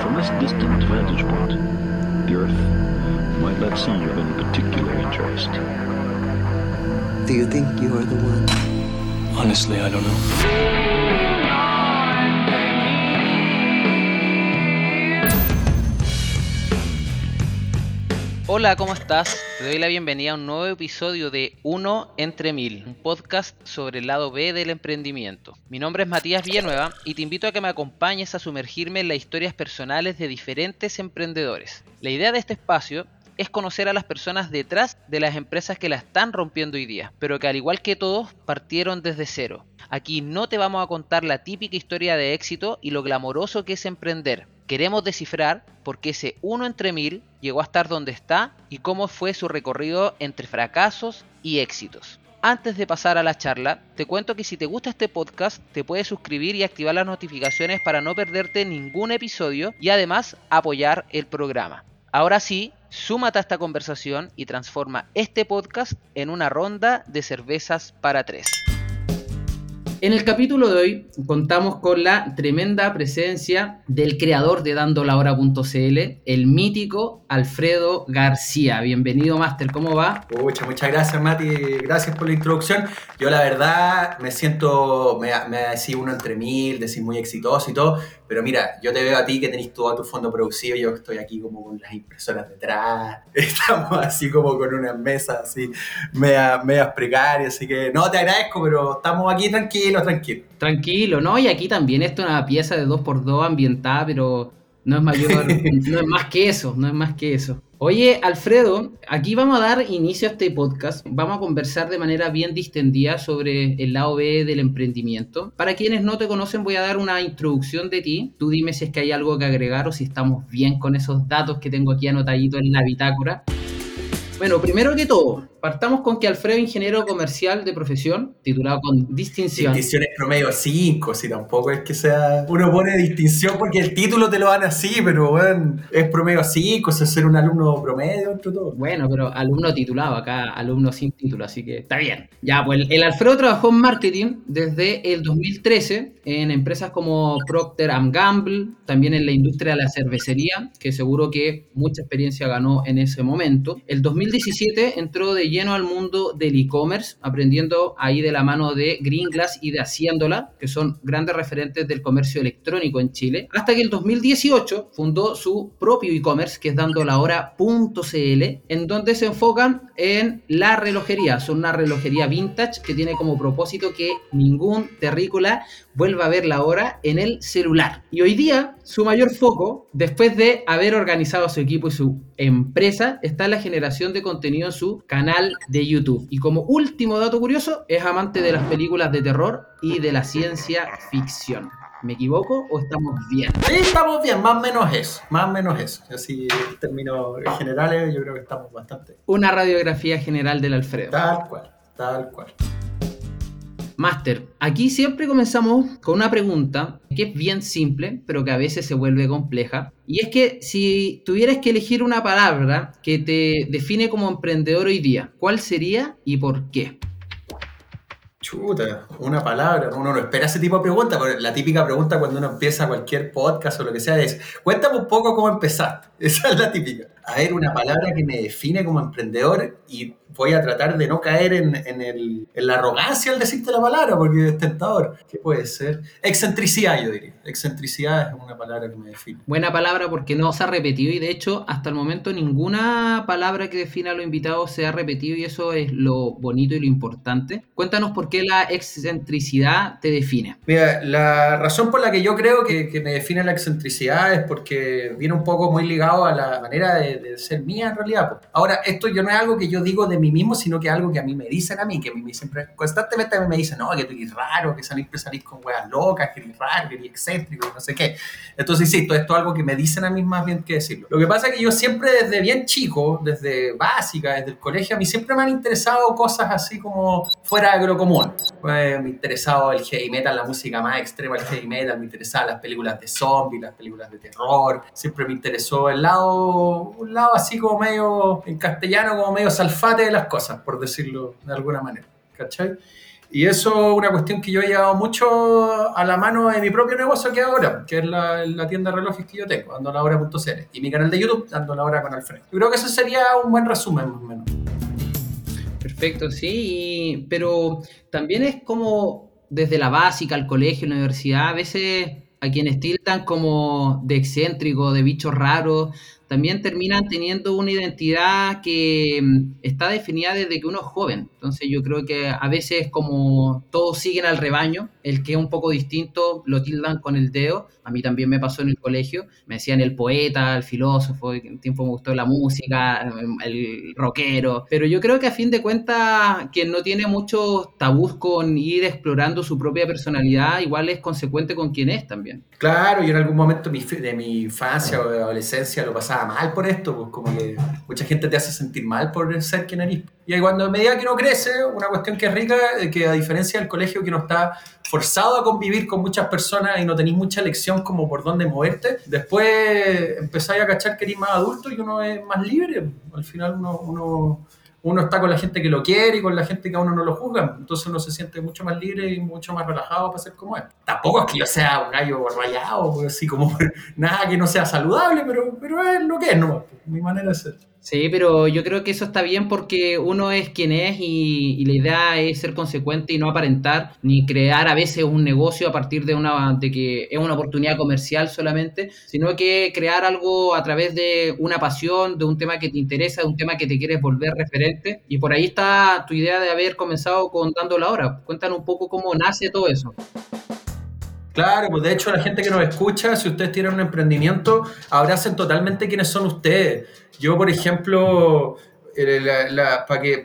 From this distant vantage point, the Earth might not seem of any particular interest. Do you think you are the one? Honestly, I don't know. Hola, ¿cómo estás? Te doy la bienvenida a un nuevo episodio de Uno entre Mil, un podcast sobre el lado B del emprendimiento. Mi nombre es Matías Villanueva y te invito a que me acompañes a sumergirme en las historias personales de diferentes emprendedores. La idea de este espacio es conocer a las personas detrás de las empresas que la están rompiendo hoy día, pero que al igual que todos partieron desde cero. Aquí no te vamos a contar la típica historia de éxito y lo glamoroso que es emprender. Queremos descifrar por qué ese uno entre mil llegó a estar donde está y cómo fue su recorrido entre fracasos y éxitos. Antes de pasar a la charla, te cuento que si te gusta este podcast, te puedes suscribir y activar las notificaciones para no perderte ningún episodio y además apoyar el programa. Ahora sí, súmate a esta conversación y transforma este podcast en una ronda de cervezas para tres. En el capítulo de hoy contamos con la tremenda presencia del creador de dandolahora.cl, el mítico Alfredo García. Bienvenido, Master, ¿cómo va? Muchas, muchas gracias, Mati. Gracias por la introducción. Yo, la verdad, me siento, me, me decís uno entre mil, decís muy exitoso y todo, pero mira, yo te veo a ti que tenés todo tu fondo producido, yo estoy aquí como con las impresoras detrás, estamos así como con unas mesas así, medias, medias precarias, así que no, te agradezco, pero estamos aquí tranquilos, tranquilos. Tranquilo, ¿no? Y aquí también esto es una pieza de 2x2 ambientada, pero no es mayor, no es más que eso, no es más que eso. Oye, Alfredo, aquí vamos a dar inicio a este podcast. Vamos a conversar de manera bien distendida sobre el lado B del emprendimiento. Para quienes no te conocen, voy a dar una introducción de ti. Tú dime si es que hay algo que agregar o si estamos bien con esos datos que tengo aquí anotaditos en la bitácora. Bueno, primero que todo, partamos con que Alfredo, ingeniero comercial de profesión, titulado con distinción. Distinción es promedio 5, si tampoco es que sea. Uno pone distinción porque el título te lo dan así, pero bueno, es promedio 5, es ser un alumno promedio entre todo. Bueno, pero alumno titulado, acá alumno sin título, así que está bien. Ya, pues el Alfredo trabajó en marketing desde el 2013 en empresas como Procter Gamble, también en la industria de la cervecería, que seguro que mucha experiencia ganó en ese momento. El 2017 entró de lleno al mundo del e-commerce, aprendiendo ahí de la mano de Green Glass y de Haciéndola, que son grandes referentes del comercio electrónico en Chile, hasta que el 2018 fundó su propio e-commerce, que es dandolahora.cl, en donde se enfocan en la relojería. Son una relojería vintage que tiene como propósito que ningún terrícola vuelva a ver la hora en el celular. Y hoy día su mayor foco, después de haber organizado su equipo y su empresa, está en la generación de contenido en su canal de YouTube. Y como último dato curioso, es amante de las películas de terror y de la ciencia ficción. ¿Me equivoco o estamos bien? Sí, estamos bien, más o menos eso, más o menos eso. Así, en términos generales, yo creo que estamos bastante. Una radiografía general del Alfredo. Tal cual, tal cual. Master, aquí siempre comenzamos con una pregunta que es bien simple, pero que a veces se vuelve compleja. Y es que si tuvieras que elegir una palabra que te define como emprendedor hoy día, ¿cuál sería y por qué? Chuta, una palabra. Uno no espera ese tipo de preguntas, pero la típica pregunta cuando uno empieza cualquier podcast o lo que sea es, cuéntame un poco cómo empezaste. Esa es la típica. A ver, una palabra que me define como emprendedor y voy a tratar de no caer en, en, el, en la arrogancia al decirte la palabra, porque es tentador. ¿Qué puede ser? Excentricidad, yo diría. Excentricidad es una palabra que me define. Buena palabra porque no se ha repetido y de hecho hasta el momento ninguna palabra que defina a los invitados se ha repetido y eso es lo bonito y lo importante. Cuéntanos por qué la excentricidad te define. Mira, la razón por la que yo creo que, que me define la excentricidad es porque viene un poco muy ligado a la manera de, de ser mía en realidad. Ahora, esto yo no es algo que yo digo de mí mismo, sino que es algo que a mí me dicen a mí, que a mí me siempre, constantemente me dicen, no, que tú eres raro, que salís, salís con weas locas, que eres raro, que eres excéntrico, no sé qué. Entonces, todo esto es algo que me dicen a mí más bien que decirlo. Lo que pasa es que yo siempre desde bien chico, desde básica, desde el colegio, a mí siempre me han interesado cosas así como fuera de lo común. Pues, me ha interesado el heavy metal, la música más extrema del heavy metal, me interesaban las películas de zombies, las películas de terror, siempre me interesó el lado, un lado así como medio, en castellano, como medio salfate de las cosas, por decirlo de alguna manera. ¿Cachai? Y eso es una cuestión que yo he llevado mucho a la mano de mi propio negocio que ahora, que es la, tienda de relojes que yo tengo, andolahora.cl. Y mi canal de YouTube, Dando la Hora con Alfredo. Yo creo que ese sería un buen resumen, más o menos. Perfecto, sí, pero también es como desde la básica, al colegio, la universidad, a veces a quienes tildan como de excéntrico, de bichos raros, también terminan teniendo una identidad que mm, está definida desde que uno es joven. Entonces yo creo que a veces como todos siguen al rebaño, el que es un poco distinto lo tildan con el dedo. A mí también me pasó en el colegio, me decían el poeta, el filósofo, un tiempo me gustó la música, el rockero, pero yo creo que a fin de cuentas quien no tiene muchos tabús con ir explorando su propia personalidad, igual es consecuente con quien es también. Claro, yo en algún momento de mi infancia o de adolescencia lo pasaba mal por esto, pues como que mucha gente te hace sentir mal por ser quien eres. Y ahí cuando a medida que uno crece, una cuestión que es rica, eh, que a diferencia del colegio que uno está forzado a convivir con muchas personas y no tenéis mucha elección como por dónde moverte, después empezáis a cachar que eres más adulto y uno es más libre. Al final uno, uno, uno está con la gente que lo quiere y con la gente que a uno no lo juzga. Entonces uno se siente mucho más libre y mucho más relajado para ser como es. Tampoco es que yo sea un gallo rayado, así como nada que no sea saludable, pero, pero es lo que es, ¿no? Mi manera de ser. Sí, pero yo creo que eso está bien porque uno es quien es y, la idea es ser consecuente y no aparentar ni crear a veces un negocio a partir de una de que es una oportunidad comercial solamente, sino que crear algo a través de una pasión, de un tema que te interesa, de un tema que te quieres volver referente. Y por ahí está tu idea de haber comenzado con Dando la Hora. Cuéntanos un poco cómo nace todo eso. Claro, pues de hecho la gente que nos escucha, si ustedes tienen un emprendimiento, abracen totalmente quiénes son ustedes. Yo, por ejemplo,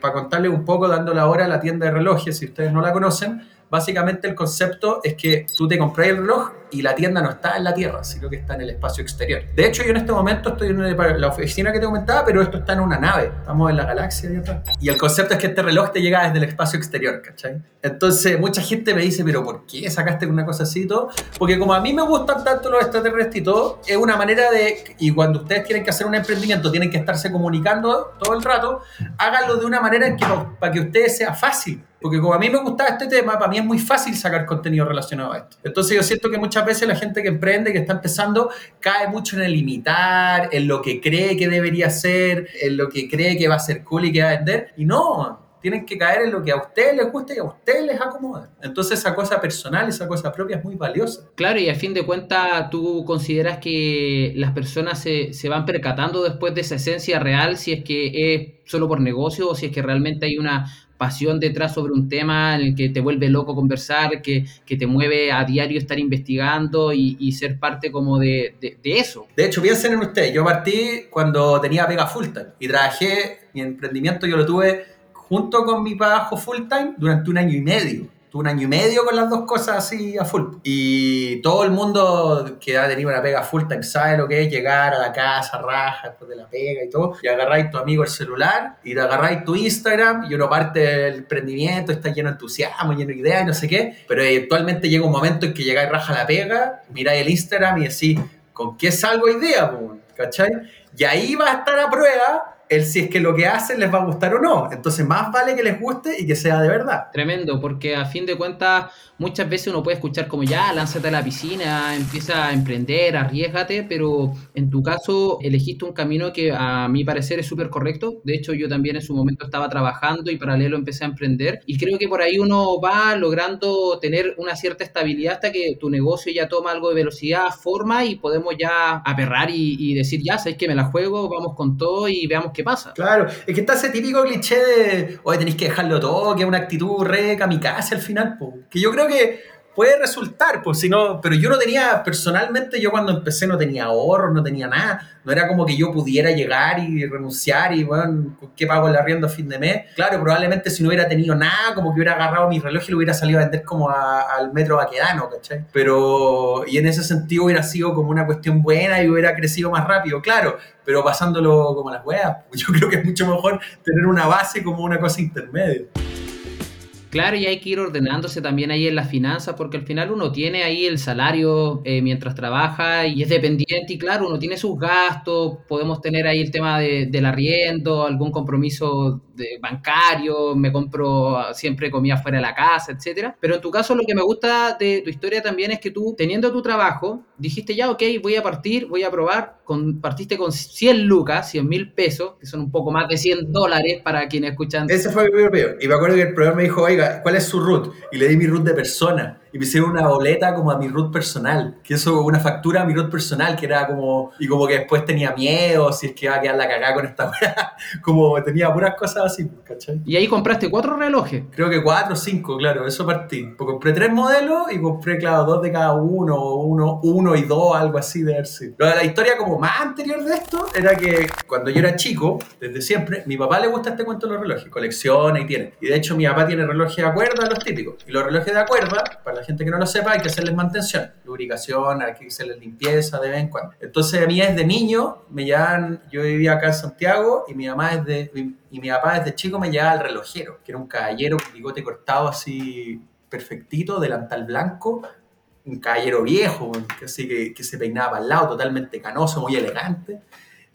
para contarles un poco, dando la hora a la tienda de relojes, si ustedes no la conocen, básicamente el concepto es que tú te compras el reloj y la tienda no está en la tierra, sino que está en el espacio exterior. De hecho, yo en este momento estoy en la oficina que te comentaba, pero esto está en una nave, estamos en la galaxia de atrás. Y el concepto es que este reloj te llega desde el espacio exterior, ¿cachai? Entonces, mucha gente me dice, pero ¿por qué sacaste una cosa así y todo? Porque como a mí me gustan tanto los extraterrestres y todo, es una manera de, y cuando ustedes tienen que hacer un emprendimiento, tienen que estarse comunicando todo el rato, háganlo de una manera en que, para que ustedes sea fácil. Porque como a mí me gustaba este tema, para mí es muy fácil sacar contenido relacionado a esto. Entonces yo siento que muchas veces la gente que emprende, que está empezando, cae mucho en el imitar, en lo que cree que debería ser, en lo que cree que va a ser cool y que va a vender. Y no, tienen que caer en lo que a ustedes les gusta y a ustedes les acomoda. Entonces esa cosa personal, esa cosa propia es muy valiosa. Claro, y a fin de cuentas tú consideras que las personas se, se, van percatando después de esa esencia real, si es que es solo por negocio o si es que realmente hay una pasión detrás sobre un tema en el que te vuelve loco conversar, que, que te mueve a diario estar investigando y, ser parte como de, de, de, eso. De hecho, piensen en ustedes, yo partí cuando tenía pega full time y trabajé, mi emprendimiento yo lo tuve junto con mi trabajo full time durante un año y medio. Un año y medio con las dos cosas así a full. Y todo el mundo que ha tenido una pega full time sabe lo que es llegar a la casa, raja, después de la pega y todo. Y agarráis tu amigo el celular y te agarráis tu Instagram y uno parte del emprendimiento, está lleno de entusiasmo, lleno de ideas y no sé qué. Pero eventualmente llega un momento en que llegáis raja a la pega, miráis el Instagram y decís, ¿con qué salgo día? ¿Cachai? Y ahí va a estar a prueba el si es que lo que hacen les va a gustar o no. Entonces, más vale que les guste y que sea de verdad. Tremendo, porque a fin de cuentas, muchas veces uno puede escuchar como ya, lánzate a la piscina, empieza a emprender, arriesgate, pero en tu caso elegiste un camino que a mi parecer es súper correcto. De hecho, yo también en su momento estaba trabajando y paralelo empecé a emprender. Y creo que por ahí uno va logrando tener una cierta estabilidad hasta que tu negocio ya toma algo de velocidad, forma y podemos ya aperrar y, y decir, ya, sabéis que me la juego, vamos con todo y veamos qué pasa. Claro, es que está ese típico cliché de, oye, tenéis que dejarlo todo, que es una actitud re kamikaze al final, po. que yo creo que puede resultar, pues si no, pero yo no tenía, personalmente, yo cuando empecé no tenía ahorros, no tenía nada, no era como que yo pudiera llegar y renunciar y, bueno, ¿qué pago el arriendo a fin de mes? Claro, probablemente si no hubiera tenido nada, como que hubiera agarrado mi reloj y lo hubiera salido a vender como a, al metro vaquedano, ¿cachai? Pero, y en ese sentido hubiera sido como una cuestión buena y hubiera crecido más rápido, claro, pero pasándolo como las weas, yo creo que es mucho mejor tener una base como una cosa intermedia. Claro, y hay que ir ordenándose también ahí en las finanzas, porque al final uno tiene ahí el salario eh, mientras trabaja y es dependiente, y claro, uno tiene sus gastos, podemos tener ahí el tema de, del arriendo, algún compromiso de bancario, me compro siempre comida fuera de la casa, etcétera. Pero en tu caso, lo que me gusta de tu historia también es que tú, teniendo tu trabajo, dijiste ya, ok, voy a partir, voy a probar, con, partiste con 100 lucas, 100 mil pesos, que son un poco más de 100 dólares para quienes escuchan. Ese fue mi primer. Y me acuerdo que el proveedor me dijo, ¿cuál es su root? Y le di mi root de persona. Y me hicieron una boleta como a mi root personal. Que eso, una factura a mi root personal, que era como... Y como que después tenía miedo, si es que iba a quedar la cagada con esta weá. Como tenía puras cosas así, ¿cachai? Y ahí compraste cuatro relojes. Creo que cuatro o cinco, claro, eso partí. Pues compré tres modelos y compré, claro, dos de cada uno, uno, uno y dos, algo así de ver si. Pero la historia como más anterior de esto era que cuando yo era chico, desde siempre, mi papá le gusta este cuento de los relojes, colecciona y tiene. Y de hecho mi papá tiene relojes de cuerda, los típicos. Y los relojes de cuerda, para la gente que no lo sepa, hay que hacerles mantención, lubricación, hay que hacerles limpieza de vez en cuando. Entonces a mí desde niño me llevan, yo vivía acá en Santiago y mi mamá desde, y mi papá desde chico me llevaba al relojero, que era un caballero con bigote cortado así perfectito, delantal blanco, un caballero viejo, así que, que se peinaba al lado, totalmente canoso, muy elegante.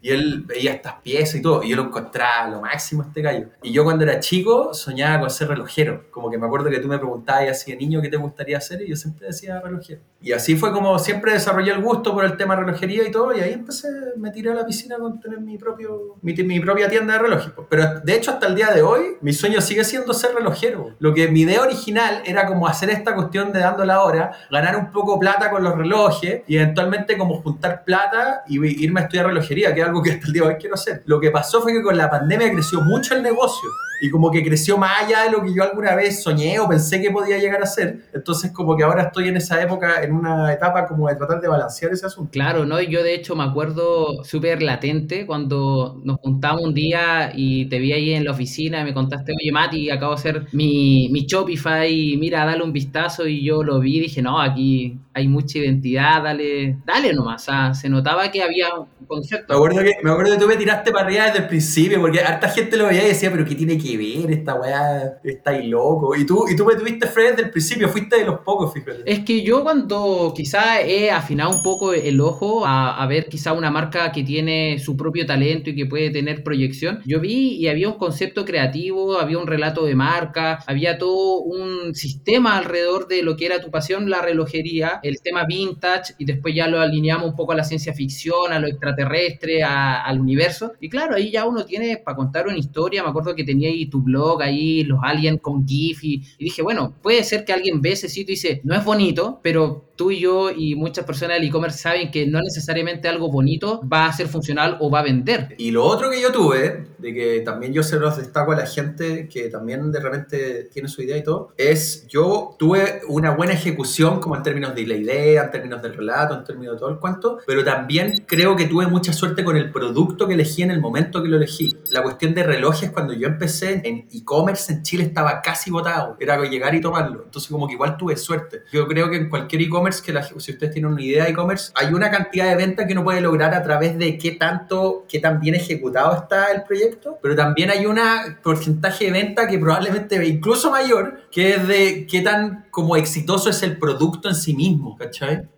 Y él veía estas piezas y todo, y yo lo encontraba lo máximo este gallo. Y yo cuando era chico soñaba con ser relojero. Como que me acuerdo que tú me preguntabas así de niño qué te gustaría hacer, y yo siempre decía relojero. Y así fue como siempre desarrollé el gusto por el tema relojería y todo, y ahí empecé, me tiré a la piscina con tener mi, propio, mi, mi propia tienda de relojes. Pero de hecho, hasta el día de hoy, mi sueño sigue siendo ser relojero. Lo que mi idea original era como hacer esta cuestión de dando la hora, ganar un poco plata con los relojes y eventualmente como juntar plata y irme a estudiar relojería, que es algo que hasta el día de hoy quiero hacer. Lo que pasó fue que con la pandemia creció mucho el negocio y como que creció más allá de lo que yo alguna vez soñé o pensé que podía llegar a ser. Entonces como que ahora estoy en esa época, en una etapa como de tratar de balancear ese asunto. Claro, ¿no? Yo de hecho me acuerdo súper latente cuando nos juntamos un día y te vi ahí en la oficina y me contaste, oye Mati, acabo de hacer mi, mi Shopify, mira, dale un vistazo y yo lo vi y dije, no, aquí hay mucha identidad, dale, dale nomás. Se notaba que había un concepto. Me acuerdo que, me acuerdo que tú me tiraste para arriba desde el principio porque harta gente lo veía y decía, pero ¿qué tiene que ver esta weá? Está ahí loco. Y tú, y tú me tuviste Fred desde el principio, fuiste de los pocos, fíjate. Es que yo cuando quizá he afinado un poco el ojo a, a ver quizá una marca que tiene su propio talento y que puede tener proyección, yo vi y había un concepto creativo, había un relato de marca, había todo un sistema alrededor de lo que era tu pasión, la relojería, el tema vintage y después ya lo alineamos un poco a la ciencia ficción, a lo extraterrestre, al universo. Y claro, ahí ya uno tiene para contar una historia. Me acuerdo que tenía ahí tu blog, ahí los aliens con GIF y, y dije, bueno, puede ser que alguien ve ese sitio y dice, no es bonito, pero tú y yo y muchas personas del e-commerce saben que no necesariamente algo bonito va a ser funcional o va a vender. Y lo otro que yo tuve, de que también yo se los destaco a la gente que también de repente tiene su idea y todo, es yo tuve una buena ejecución como en términos de la idea, en términos del relato, en términos de todo el cuento, pero también creo que tuve mucha suerte con el producto que elegí en el momento que lo elegí. La cuestión de relojes, cuando yo empecé en e-commerce en Chile estaba casi votado, era llegar y tomarlo, entonces como que igual tuve suerte. Yo creo que en cualquier e-commerce, que la- si ustedes tienen una idea de e-commerce, hay una cantidad de ventas que uno puede lograr a través de qué tanto, qué tan bien ejecutado está el proyecto, pero también hay un porcentaje de venta que probablemente incluso mayor, qué tan como exitoso es el producto en sí mismo.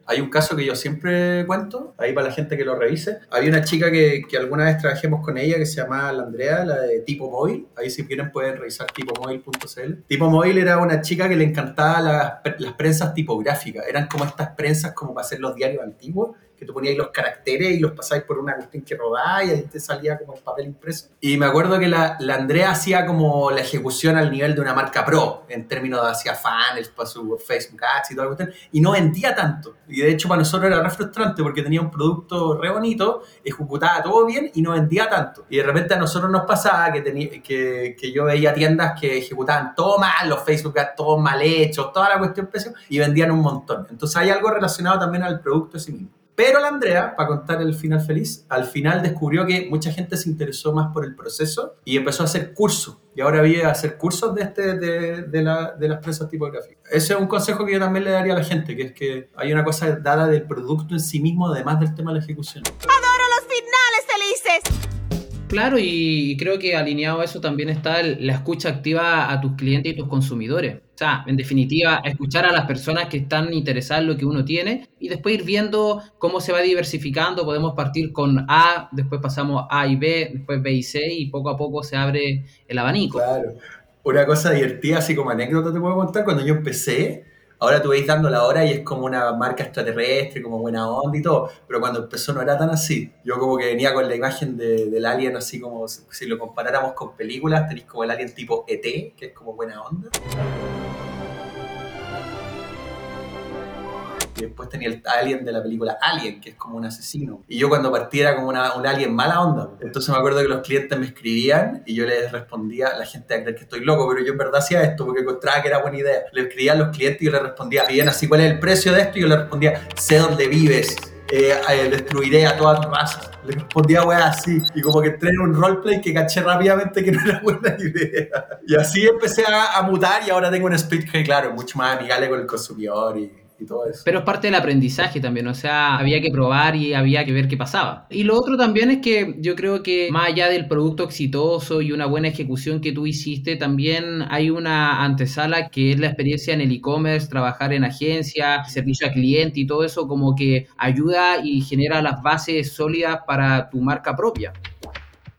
Hay un caso que yo siempre cuento, ahí para la gente que lo revise. Había una chica que, que alguna vez trabajemos con ella que se llamaba la Andrea, la de Tipo Móvil. Ahí si quieren pueden revisar tipomóvil.cl. Tipo Móvil era una chica que le encantaba las, las prensas tipográficas. Eran como estas prensas como para hacer los diarios antiguos que tú ponías los caracteres y los pasáis por una cuestión que rodaba y ahí te salía como el papel impreso. Y me acuerdo que la, Andrea hacía como la ejecución al nivel de una marca pro, en términos de hacía funnels para su Facebook Ads y toda la cuestión, y no vendía tanto. Y de hecho para nosotros era re frustrante porque tenía un producto re bonito, ejecutaba todo bien y no vendía tanto. Y de repente a nosotros nos pasaba que, que, que yo veía tiendas que ejecutaban todo mal, los Facebook Ads todos mal hechos, toda la cuestión pésima, y vendían un montón. Entonces hay algo relacionado también al producto sí mismo. Pero la Andrea, para contar el final feliz, al final descubrió que mucha gente se interesó más por el proceso y empezó a hacer cursos. Y ahora viene a hacer cursos de, este, de, de, la, de las prensas tipográficas. Ese es un consejo que yo también le daría a la gente, que es que hay una cosa dada del producto en sí mismo, además del tema de la ejecución. ¡Adoro los finales felices! Claro, y creo que alineado a eso también está el- la escucha activa a tus clientes y tus consumidores. O sea, en definitiva, escuchar a las personas que están interesadas en lo que uno tiene y después ir viendo cómo se va diversificando. Podemos partir con A, después pasamos a y B, después B y C y poco a poco se abre el abanico. Claro. Una cosa divertida, así como anécdota te puedo contar, cuando yo empecé, ahora tú veis dando la hora y es como una marca extraterrestre, como buena onda y todo, pero cuando empezó no era tan así. Yo como que venía con la imagen de- del alien así como, si lo comparáramos con películas, tenéis como el alien tipo ET, que es como buena onda. Y después tenía el alien de la película Alien, que es como un asesino. Y yo cuando partí era como una, un alien mala onda. Entonces me acuerdo que los clientes me escribían y yo les respondía, la gente va a creer que estoy loco, pero yo en verdad hacía esto porque encontraba que era buena idea. Le escribía a los clientes y yo les respondía, bien así, ¿cuál es el precio de esto? Y yo les respondía, sé dónde vives. eh, eh, destruiré a toda tu raza. Le respondía weá así. Y como que entré en un roleplay que caché rápidamente que no era buena idea. Y así empecé a, a mutar y ahora tengo un speech que, claro, mucho más amigable con el consumidor y, y todo eso. Pero es parte del aprendizaje también, o sea, había que probar y había que ver qué pasaba. Y lo otro también es que yo creo que más allá del producto exitoso y una buena ejecución que tú hiciste, también hay una antesala que es la experiencia en el e-commerce, trabajar en agencia, servicio al cliente y todo eso como que ayuda y genera las bases sólidas para tu marca propia.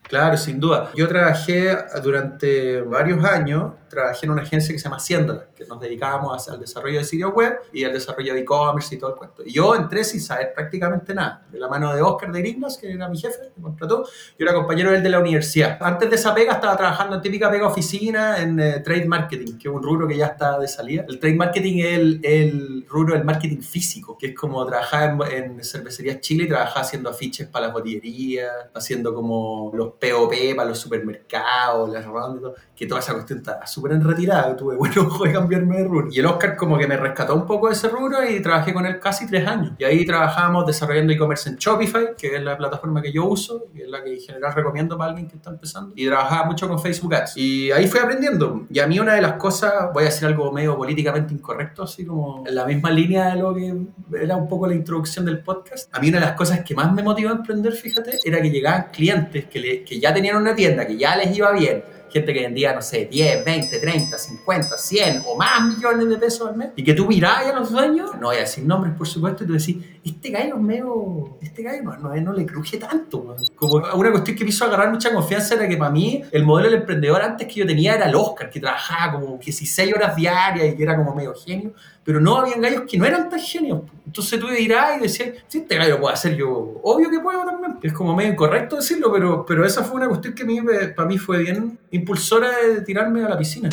Claro, sin duda. Yo trabajé durante varios años, trabajé en una agencia que se llama Haciéndola, que nos dedicábamos al desarrollo de sitios web y al desarrollo de e-commerce y todo el cuento. Y yo entré sin saber prácticamente nada. De la mano de Oscar de Grignos, que era mi jefe, me contrató. Yo era compañero de él de la universidad. Antes de esa pega estaba trabajando en típica pega oficina en eh, trade marketing, que es un rubro que ya está de salida. El trade marketing es el, el rubro del marketing físico, que es como trabajar en, en cervecerías Chile y trabajar haciendo afiches para las botillerías, haciendo como los POP para los supermercados, las rondas que toda esa cuestión está súper en retirada, tuve buen ojo de cambiarme de rubro. Y el Oscar como que me rescató un poco de ese rubro y trabajé con él casi tres años. Y ahí trabajamos desarrollando e-commerce en Shopify, que es la plataforma que yo uso y es la que en general recomiendo para alguien que está empezando. Y trabajaba mucho con Facebook Ads. Y ahí fui aprendiendo. Y a mí una de las cosas, voy a decir algo medio políticamente incorrecto, así como en la misma línea de lo que era un poco la introducción del podcast. A mí una de las cosas que más me motivó a emprender, fíjate, era que llegaban clientes que, le- que ya tenían una tienda, que ya les iba bien, gente que vendía, no sé, 10, 20, 30, 50, 100 o más millones de pesos al mes, y que tú mirabas a los dueños, no voy a decir nombres por supuesto, y tú decís, este gallo es medio, este gallo no, no, no le cruje tanto. weón". Como una cuestión que me hizo agarrar mucha confianza era que para mí el modelo del emprendedor antes que yo tenía era el Oscar, que trabajaba como 16 horas diarias y que era como medio genio, pero no habían gallos que no eran tan genios. Entonces tú dirás y decías, si este gallo puede hacer yo, obvio que puedo también. Es como medio incorrecto decirlo, pero, pero esa fue una cuestión que a para mí fue bien impulsora de tirarme a la piscina.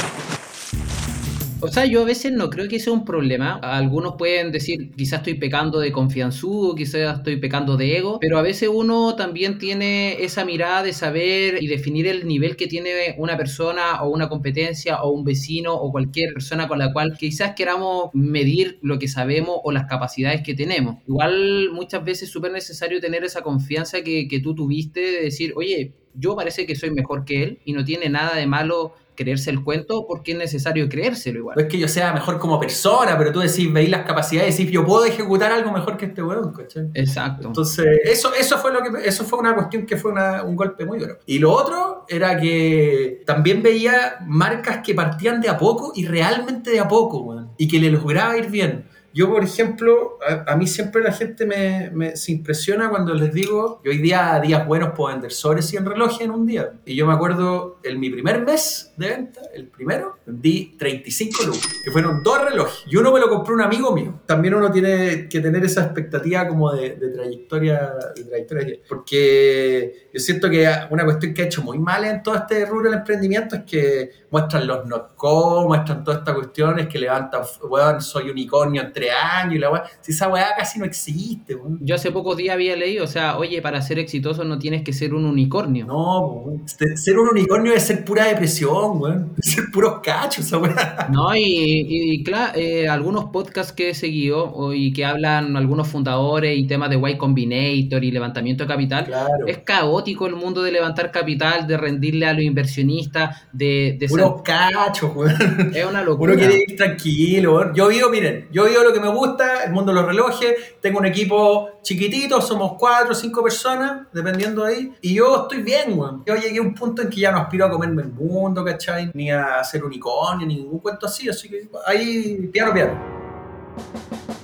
O sea, yo a veces no creo que sea un problema. Algunos pueden decir, quizás estoy pecando de confianzudo, quizás estoy pecando de ego, pero a veces uno también tiene esa mirada de saber y definir el nivel que tiene una persona o una competencia o un vecino o cualquier persona con la cual quizás queramos medir lo que sabemos o las capacidades que tenemos. Igual muchas veces es súper necesario tener esa confianza que, que tú tuviste de decir, oye, yo parece que soy mejor que él y no tiene nada de malo creerse el cuento porque es necesario creérselo igual. No es que yo sea mejor como persona, pero tú decís, veis las capacidades decís, yo puedo ejecutar algo mejor que este weón, ¿cachai? Exacto. Entonces, eso, eso fue lo que eso fue una cuestión que fue una- un golpe muy duro. Y lo otro era que también veía marcas que partían de a poco y realmente de a poco, weón, y que le lograba ir bien. Yo, por ejemplo, a, a mí siempre la gente me, me- se impresiona cuando les digo que hoy día días buenos puedo vender sobre 100 relojes en un día. Y yo me acuerdo, en mi primer mes de venta, el primero, vendí 35 lucas, que fueron dos relojes. Y uno me lo compró un amigo mío. También uno tiene que tener esa expectativa como de, de trayectoria, de trayectoria. Porque yo siento que una cuestión que ha hecho muy mal en todo este rubro del emprendimiento es que muestran los notco, muestran todas estas cuestiones que levantan, weón, soy unicornio en años y la weá. Si esa weá casi no existe, weón. Yo hace pocos días había leído, o sea, oye, para ser exitoso no tienes que ser un unicornio. No, weón. Ser- ser un unicornio es ser pura depresión, weón. Es ser puros cachos, esa weá. No, y, claro, algunos podcasts que he seguido y que hablan algunos fundadores y temas de Y Combinator y levantamiento de capital, Claro. es caótico el mundo de levantar capital, de rendirle a los inversionistas, de... de Puros cachos, weón. es una locura. Uno quiere ir tranquilo, weón. Yo vivo, miren, yo vivo lo que me gusta, el mundo de los relojes. Tengo un equipo chiquitito, somos cuatro o cinco personas, dependiendo de ahí. Y yo estoy bien, weón. Yo llegué a un punto en que ya no aspiro a comerme el mundo, ¿cachai? Ni a ser unicornio, ni ningún cuento así. Así que ahí, piano, piano.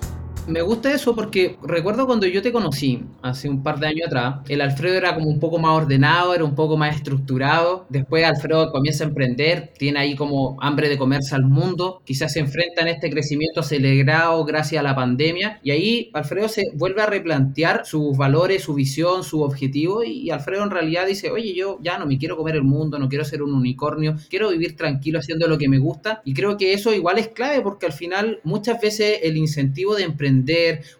Me gusta eso porque recuerdo cuando yo te conocí, hace un par de años atrás, el Alfredo era como un poco más ordenado, era un poco más estructurado. Después Alfredo comienza a emprender, tiene ahí como hambre de comerse al mundo, quizás se enfrenta en este crecimiento acelerado gracias a la pandemia. Y ahí Alfredo se vuelve a replantear sus valores, su visión, su objetivo. Y Alfredo en realidad dice, oye, yo ya no me quiero comer el mundo, no quiero ser un unicornio, quiero vivir tranquilo haciendo lo que me gusta. Y creo que eso igual es clave porque al final muchas veces el incentivo de emprender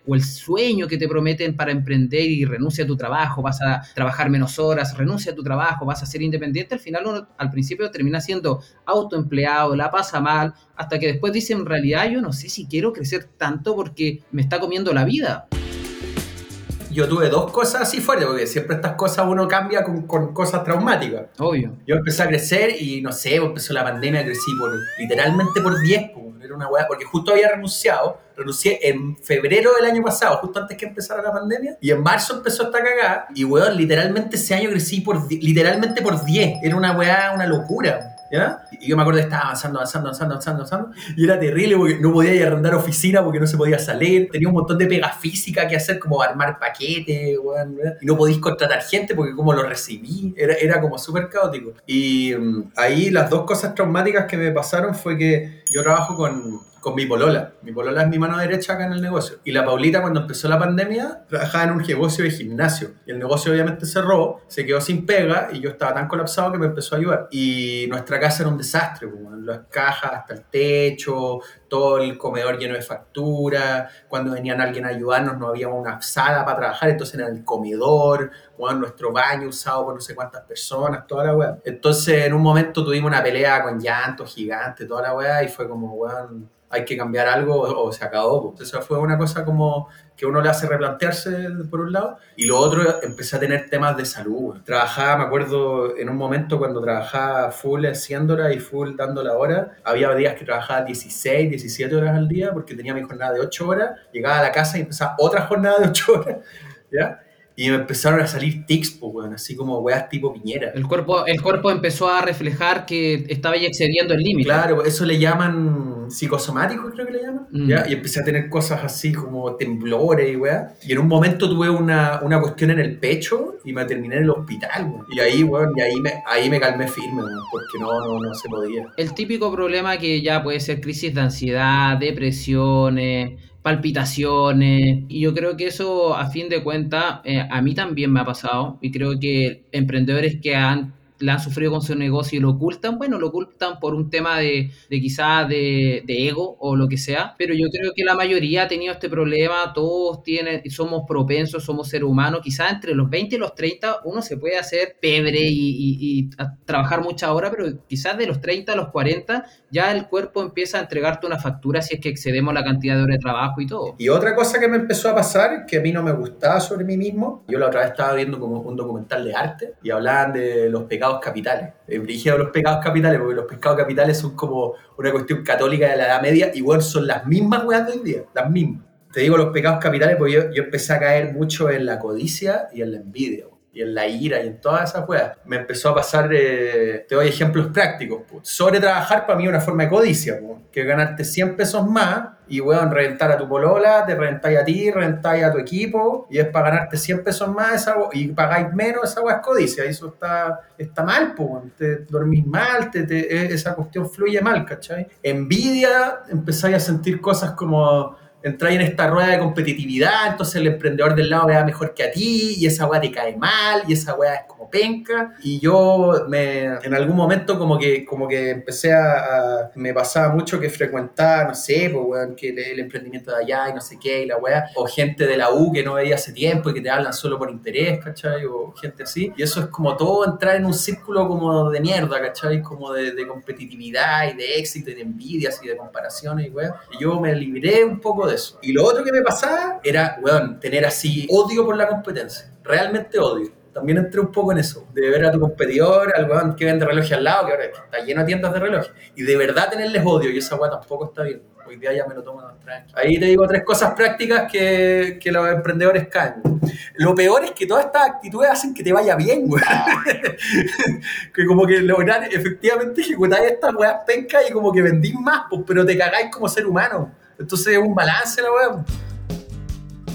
o el sueño que te prometen para emprender y renuncia a tu trabajo, vas a trabajar menos horas, renuncia a tu trabajo, vas a ser independiente, al final uno al principio termina siendo autoempleado, la pasa mal, hasta que después dice en realidad yo no sé si quiero crecer tanto porque me está comiendo la vida yo tuve dos cosas así fuertes, porque siempre estas cosas uno cambia con, con, cosas traumáticas. Obvio. Yo empecé a crecer y no sé, empezó la pandemia, crecí por, literalmente por 10, era una weá, porque justo había renunciado, renuncié en febrero del año pasado, justo antes que empezara la pandemia, y en marzo empezó esta cagada, y weón, literalmente ese año crecí por, literalmente por 10, era una weá, una locura. ¿Ya? Y yo me acuerdo que estaba avanzando, avanzando, avanzando, avanzando, avanzando, y era terrible porque no podía ir a arrendar oficina porque no se podía salir, tenía un montón de pega física que hacer, como armar paquetes, y no podías contratar gente porque como lo recibí, era, era como súper caótico. Y um, ahí las dos cosas traumáticas que me pasaron fue que yo trabajo con, con mi polola. Mi polola es mi mano derecha acá en el negocio. Y la Paulita cuando empezó la pandemia trabajaba en un negocio de gimnasio. Y el negocio obviamente cerró, se quedó sin pega y yo estaba tan colapsado que me empezó a ayudar. Y nuestra casa era un desastre, como las cajas hasta el techo, todo el comedor lleno de facturas. Cuando venían alguien a ayudarnos no había una sala para trabajar, entonces era el comedor, bueno, nuestro baño usado por no sé cuántas personas, toda la weá. Entonces en un momento tuvimos una pelea con llantos gigantes, toda la weá, y fue como, weón hay que cambiar algo o, se acabó. Esa fue una cosa como que uno le hace replantearse por un lado. Y lo otro, empecé a tener temas de salud. Trabajaba, me acuerdo, en un momento cuando trabajaba full haciéndola y full dando la hora. Había días que trabajaba 16, 17 horas al día porque tenía mi jornada de 8 horas. Llegaba a la casa y empezaba otra jornada de 8 horas. ¿Ya? Y me empezaron a salir tics, pues, así como weas tipo piñera. El cuerpo, el cuerpo empezó a reflejar que estaba ya excediendo el límite. Claro, eso le llaman psicosomático, creo que le llaman. Mm. ¿ya? Y empecé a tener cosas así como temblores y weas. Y en un momento tuve una, una cuestión en el pecho y me terminé en el hospital, weón. Y ahí, weón, y ahí me, ahí me calmé firme, weón, porque no, no, no se podía. El típico problema que ya puede ser crisis de ansiedad, depresiones palpitaciones. Y yo creo que eso, a fin de cuentas, eh, a mí también me ha pasado. Y creo que emprendedores que han la han sufrido con su negocio y lo ocultan, bueno, lo ocultan por un tema de, de quizás de, ego o lo que sea, pero yo creo que la mayoría ha tenido este problema, todos tienen, somos propensos, somos seres humanos, quizás entre los 20 y los 30 uno se puede hacer pebre y, trabajar mucha hora, pero quizás de los 30 a los 40 ya el cuerpo empieza a entregarte una factura si es que excedemos la cantidad de horas de trabajo y todo. Y otra cosa que me empezó a pasar, que a mí no me gustaba sobre mí mismo, yo la otra vez estaba viendo como un documental de arte y hablaban de los pecados capitales. Eh, de los pecados capitales, porque los pecados capitales son como una cuestión católica de la Edad Media, igual son las mismas weas de hoy día, las mismas. Te digo los pecados capitales porque yo, yo empecé a caer mucho en la codicia y en la envidia y en la ira y en todas esas weas. Me empezó a pasar, te doy ejemplos prácticos. Sobre trabajar para mí una forma de codicia, que ganarte 100 pesos más y weón, reventar a tu polola, te reventáis a ti, reventáis a tu equipo y es para ganarte 100 pesos más y pagáis menos, esa wea es codicia. Eso está, está mal, pues, te dormís mal, te, e, esa cuestión fluye mal, ¿cachai? Envidia, empezáis a sentir cosas como entráis en esta rueda de competitividad, entonces el emprendedor del lado vea mejor que a ti y esa weá te cae mal y esa weá es como penca. Y yo me, en algún momento como que, como que empecé a, me pasaba mucho que frecuentaba, no sé, pues weón, que el emprendimiento de allá y no sé qué y la weá, o gente de la U que no veía hace tiempo y que te hablan solo por interés, ¿cachai? O gente así. Y eso es como todo entrar en un círculo como de mierda, ¿cachai? Como de, de competitividad y de éxito y de envidias y de comparaciones y weá. Y yo me libré un poco de y lo otro que me pasaba era, weón, tener así odio por la competencia. Realmente odio. También entré un poco en eso, de ver a tu competidor, al weón que vende relojes al lado, que ahora está lleno de tiendas de relojes, y de verdad tenerles odio, y esa weá tampoco está bien. Hoy día ya me lo tomo tranquilo. Ahí te digo tres cosas prácticas que, que los emprendedores caen. Lo peor es que todas estas actitudes hacen que te vaya bien, weón. que como que lograr efectivamente ejecutar estas weas pencas y como que vendís más, pues, pero te cagáis como ser humano. Entonces es un balance la wea.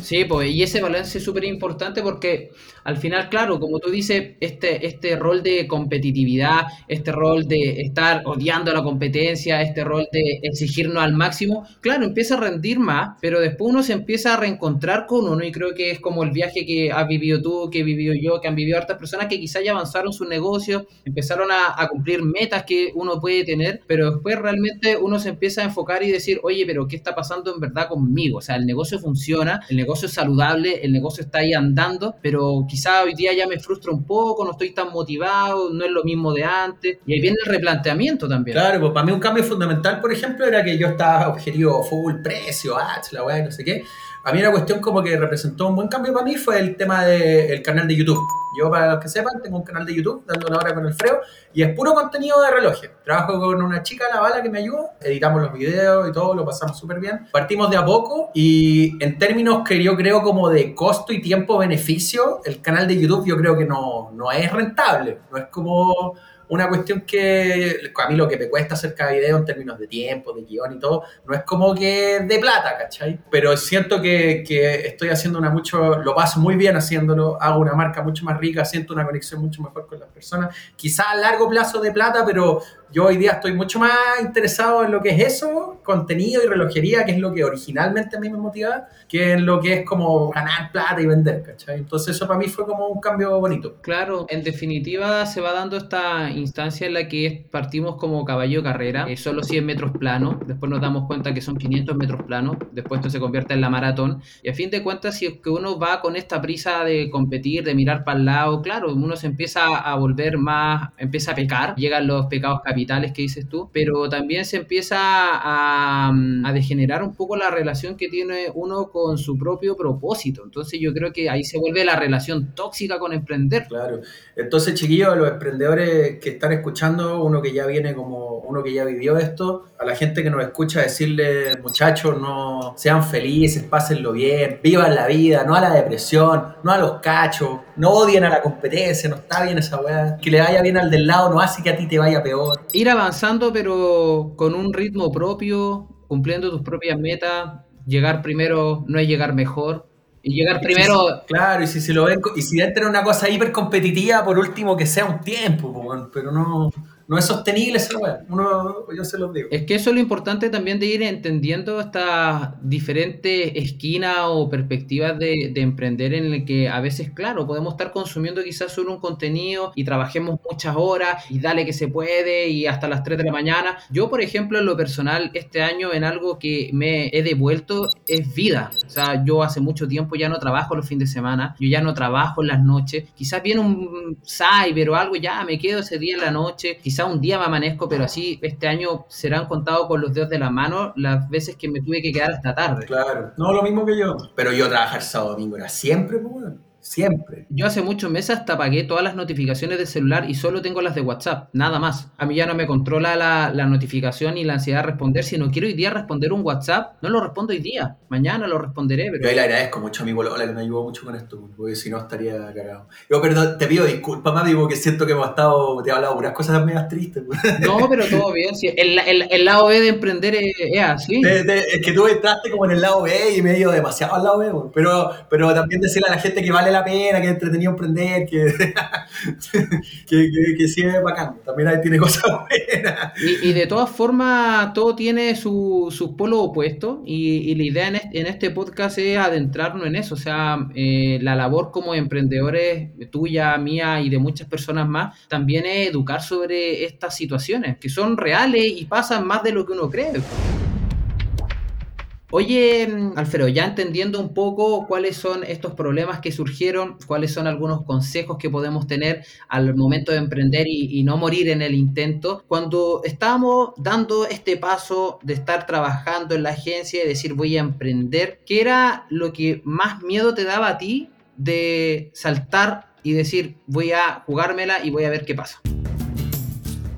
Sí, pues, y ese balance es súper importante porque al final, claro, como tú dices, este, este rol de competitividad, este rol de estar odiando la competencia, este rol de exigirnos al máximo, claro, empieza a rendir más, pero después uno se empieza a reencontrar con uno y creo que es como el viaje que has vivido tú, que he vivido yo, que han vivido hartas personas que quizás ya avanzaron su negocio, empezaron a, a cumplir metas que uno puede tener, pero después realmente uno se empieza a enfocar y decir, oye, pero ¿qué está pasando en verdad conmigo? O sea, el negocio funciona, el negocio es saludable, el negocio está ahí andando, pero quizá hoy día ya me frustra un poco, no estoy tan motivado, no es lo mismo de antes. Y ahí viene el replanteamiento también. Claro, pues para mí un cambio fundamental, por ejemplo, era que yo estaba objetivo full precio, ah, la no sé qué. A mí una cuestión como que representó un buen cambio para mí fue el tema del canal de YouTube. Yo, para los que sepan, tengo un canal de YouTube, dando la hora con el freo, y es puro contenido de relojes. Trabajo con una chica, la bala, que me ayuda, editamos los videos y todo, lo pasamos súper bien. Partimos de a poco y en términos que yo creo como de costo y tiempo-beneficio, el canal de YouTube yo creo que no, no es rentable. No es como una cuestión que a mí lo que me cuesta hacer cada video en términos de tiempo, de guion y todo, no es como que de plata, ¿cachai? Pero siento que, que estoy haciendo una mucho, lo paso muy bien haciéndolo, hago una marca mucho más rica, siento una conexión mucho mejor con las personas, quizá a largo plazo de plata, pero yo hoy día estoy mucho más interesado en lo que es eso, contenido y relojería, que es lo que originalmente a mí me motivaba, que en lo que es como ganar plata y vender, ¿cachai? Entonces eso para mí fue como un cambio bonito. Claro, en definitiva se va dando esta instancia en la que partimos como caballo carrera, eh, solo 100 metros planos, después nos damos cuenta que son 500 metros planos, después esto se convierte en la maratón, y a fin de cuentas si es que uno va con esta prisa de competir, de mirar para el lado, claro, uno se empieza a volver más, empieza a pecar, llegan los pecados capitales que dices tú, pero también se empieza a, a degenerar un poco la relación que tiene uno con su propio propósito, entonces yo creo que ahí se vuelve la relación tóxica con emprender. Claro. Entonces, chiquillos, los emprendedores que están escuchando, uno que ya viene como uno que ya vivió esto, a la gente que nos escucha decirle, muchachos, no sean felices, pásenlo bien, vivan la vida, no a la depresión, no a los cachos, no odien a la competencia, no está bien esa weá. Que le vaya bien al del lado no hace que a ti te vaya peor. Ir avanzando pero con un ritmo propio, cumpliendo tus propias metas, llegar primero no es llegar mejor. Y llegar primero, Claro, y si se lo ven, y si entra en una cosa hiper competitiva, por último que sea un tiempo, pero no, no es sostenible esa. Uno, yo se los digo. Es que eso es lo importante también de ir entendiendo estas diferentes esquinas o perspectivas de, de emprender en el que a veces, claro, podemos estar consumiendo quizás solo un contenido y trabajemos muchas horas y dale que se puede y hasta las 3 de la mañana. Yo, por ejemplo, en lo personal, este año en algo que me he devuelto es vida. O sea, yo hace mucho tiempo ya no trabajo los fines de semana, yo ya no trabajo en las noches. Quizás viene un cyber o algo, ya me quedo ese día en la noche. Quizás un día me amanezco, pero así este año serán contados con los dedos de la mano las veces que me tuve que quedar hasta tarde. Claro. No, lo mismo que yo. Pero yo trabajar sábado domingo era siempre, weón. Siempre. Yo hace muchos meses hasta apagué todas las notificaciones de celular y solo tengo las de WhatsApp, nada más. A mí ya no me controla la, la notificación y la ansiedad de responder. Si no quiero hoy día responder un WhatsApp, no lo respondo hoy día. Mañana lo responderé, Yo pero... ahí le agradezco mucho a mi bolola que me ayudó mucho con esto, porque si no estaría cagado. Yo, perdón, te pido disculpas, Mati, porque siento que hemos estado, te he hablado puras cosas medias tristes. weón. No, pero todo bien. el, el- el lado B de emprender es, es así. Es que tú entraste como en el lado B y medio demasiado al lado B, weón. pero, pero también decirle a la gente que vale la pena, que es entretenido emprender, que, que, que, que sí es bacán. También ahí tiene cosas buenas. Y, y de todas formas, todo tiene su- sus polos opuestos y, y la idea en este, en este podcast es adentrarnos en eso, o sea, eh, la labor como emprendedores tuya, mía y de muchas personas más, también es educar sobre estas situaciones, que son reales y pasan más de lo que uno cree. Oye, mm, Alfredo, ya entendiendo un poco cuáles son estos problemas que surgieron, cuáles son algunos consejos que podemos tener al momento de emprender y, no morir en el intento, cuando estábamos dando este paso de estar trabajando en la agencia y decir voy a emprender, ¿qué era lo que más miedo te daba a ti de saltar y decir, voy a jugármela y voy a ver qué pasa?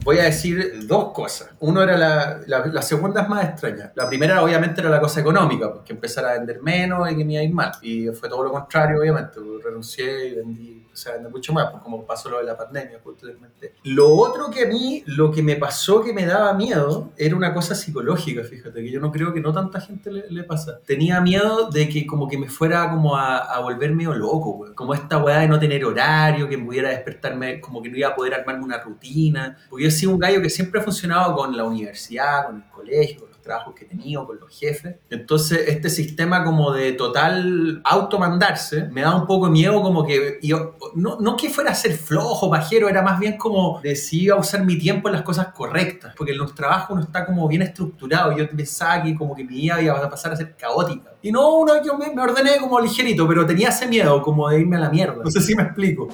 Voy a decir dos cosas. Uno era la, la, la segunda es más extraña. La primera obviamente era la cosa económica, porque empezar a vender menos y que me iba a ir mal. Y fue todo lo contrario, obviamente. Renuncié y vendí, o sea, vendí mucho más, pues como pasó lo de la pandemia, justamente. Lo otro que a mí, lo que me pasó que me daba miedo, era una cosa psicológica, fíjate, que yo no creo que no tanta gente le, le pasa. Tenía miedo de que como que me fuera como a, a volver medio loco, güey. Como esta weá de no tener horario, que me pudiera despertarme, como que no iba a poder armarme una rutina. Porque yo sido un gallo que siempre ha funcionado con la universidad, con el colegio, con los trabajos que he tenido, con los jefes. Entonces, este sistema como de total automandarse me da un poco miedo como que yo, no, no que fuera a ser flojo, pajero, era más bien como de si iba a usar mi tiempo en las cosas correctas, porque en los trabajos uno está como bien estructurado, yo pensaba que como que mi vida iba a pasar a ser caótica. Y no, uno, yo me, me ordené como ligerito, pero tenía ese miedo como de irme a la mierda. No sé si me explico.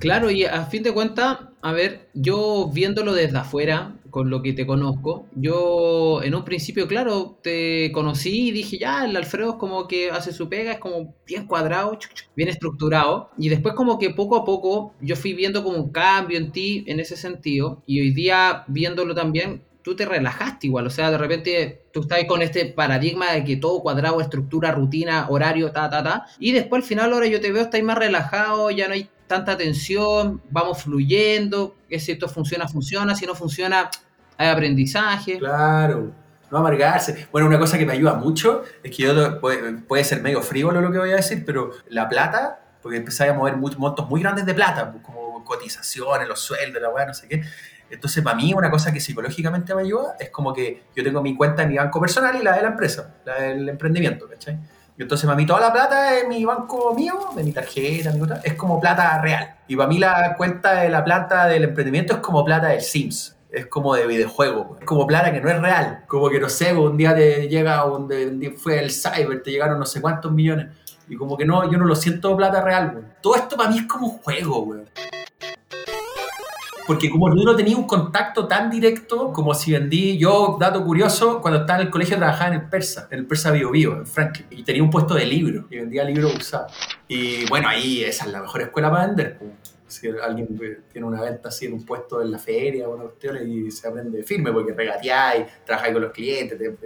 Claro, y a fin de cuentas, a ver, yo viéndolo desde afuera, con lo que te conozco, yo en un principio, claro, te conocí y dije, ya, el Alfredo es como que hace su pega, es como bien cuadrado, bien estructurado, y después como que poco a poco yo fui viendo como un cambio en ti en ese sentido, y hoy día viéndolo también, tú te relajaste igual, o sea, de repente tú estás con este paradigma de que todo cuadrado, estructura, rutina, horario, ta, ta, ta, y después al final ahora yo te veo, estás más relajado, ya no hay tanta tensión, vamos fluyendo, que si esto funciona, funciona, si no funciona, hay aprendizaje. Claro, no amargarse. Bueno, una cosa que me ayuda mucho es que yo, puede, puede ser medio frívolo lo que voy a decir, pero la plata, porque empecé a mover montos muy grandes de plata, pues, como cotizaciones, los sueldos, la weá, no sé qué. Entonces, para mí, una cosa que psicológicamente me ayuda es como que yo tengo mi cuenta en mi banco personal y la de la empresa, la del emprendimiento, ¿cachai? Y entonces para mí toda la plata de mi banco mío, de mi tarjeta, mi es como plata real. Y para mí la cuenta de la plata del emprendimiento es como plata del Sims. Es como de videojuego, es como plata que no es real. Como que no sé, un día te llega, un, día fue el cyber, te llegaron no sé cuántos millones. Y como que no, yo no lo siento plata real. Todo esto para mí es como juego, güey. Porque como no tenía un contacto tan directo como si vendí, yo, dato curioso, cuando estaba en el colegio trabajaba en el Persa, en el Persa Bio Bio, en Franklin, y tenía un puesto de libro, y vendía libros usados. Y bueno, ahí esa es la mejor escuela para vender. Si alguien tiene una venta así en un puesto en la feria o una cuestión y se aprende firme porque regateáis, trabajáis con los clientes, te.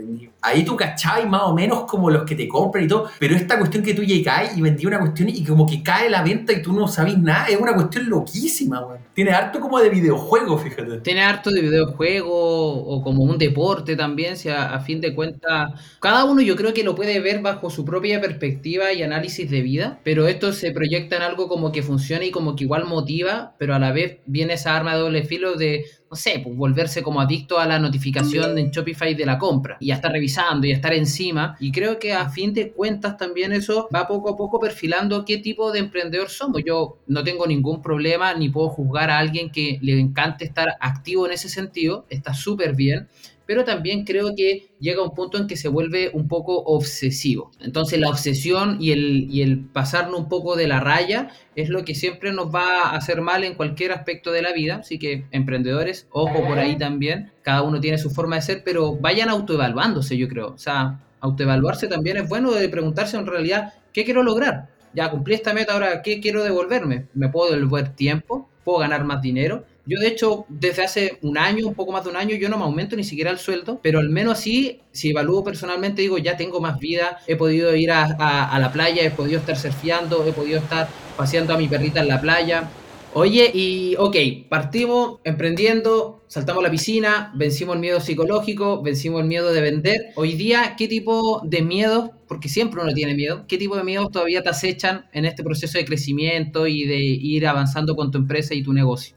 Ahí tú cacháis más o menos como los que te compran y todo, pero esta cuestión que tú llegáis y vendí una cuestión y como que cae la venta y tú no sabes nada, es una cuestión loquísima, weón. Tiene harto como de videojuego, fíjate. Tiene harto de videojuego o como un deporte también, si a, a fin de cuentas, cada uno yo creo que lo puede ver bajo su propia perspectiva y análisis de vida, pero esto se proyecta en algo como que funciona y como que igual motiva, pero a la vez viene esa arma de doble filo de, no sé, pues volverse como adicto a la notificación en Shopify de la compra y a estar revisando y a estar encima. Y creo que a fin de cuentas también eso va poco a poco perfilando qué tipo de emprendedor somos. Yo no tengo ningún problema ni puedo juzgar a alguien que le encante estar activo en ese sentido, está súper bien pero también creo que llega un punto en que se vuelve un poco obsesivo. Entonces la obsesión y el, y el pasarnos un poco de la raya es lo que siempre nos va a hacer mal en cualquier aspecto de la vida. Así que emprendedores, ojo por ahí también, cada uno tiene su forma de ser, pero vayan autoevaluándose, yo creo. O sea, autoevaluarse también es bueno de preguntarse en realidad, ¿qué quiero lograr? Ya cumplí esta meta, ahora, ¿qué quiero devolverme? ¿Me puedo devolver tiempo? ¿Puedo ganar más dinero? Yo, de hecho, desde hace un año, un poco más de un año, yo no me aumento ni siquiera el sueldo, pero al menos así, si evalúo personalmente, digo, ya tengo más vida, he podido ir a, la playa, he podido estar surfeando, he podido estar paseando a mi perrita en la playa. Oye, y ok, partimos emprendiendo, saltamos la piscina, vencimos el miedo psicológico, vencimos el miedo de vender. Hoy día, ¿qué tipo de miedos, porque siempre uno tiene miedo, qué tipo de miedos todavía te acechan en este proceso de crecimiento y de ir avanzando con tu empresa y tu negocio?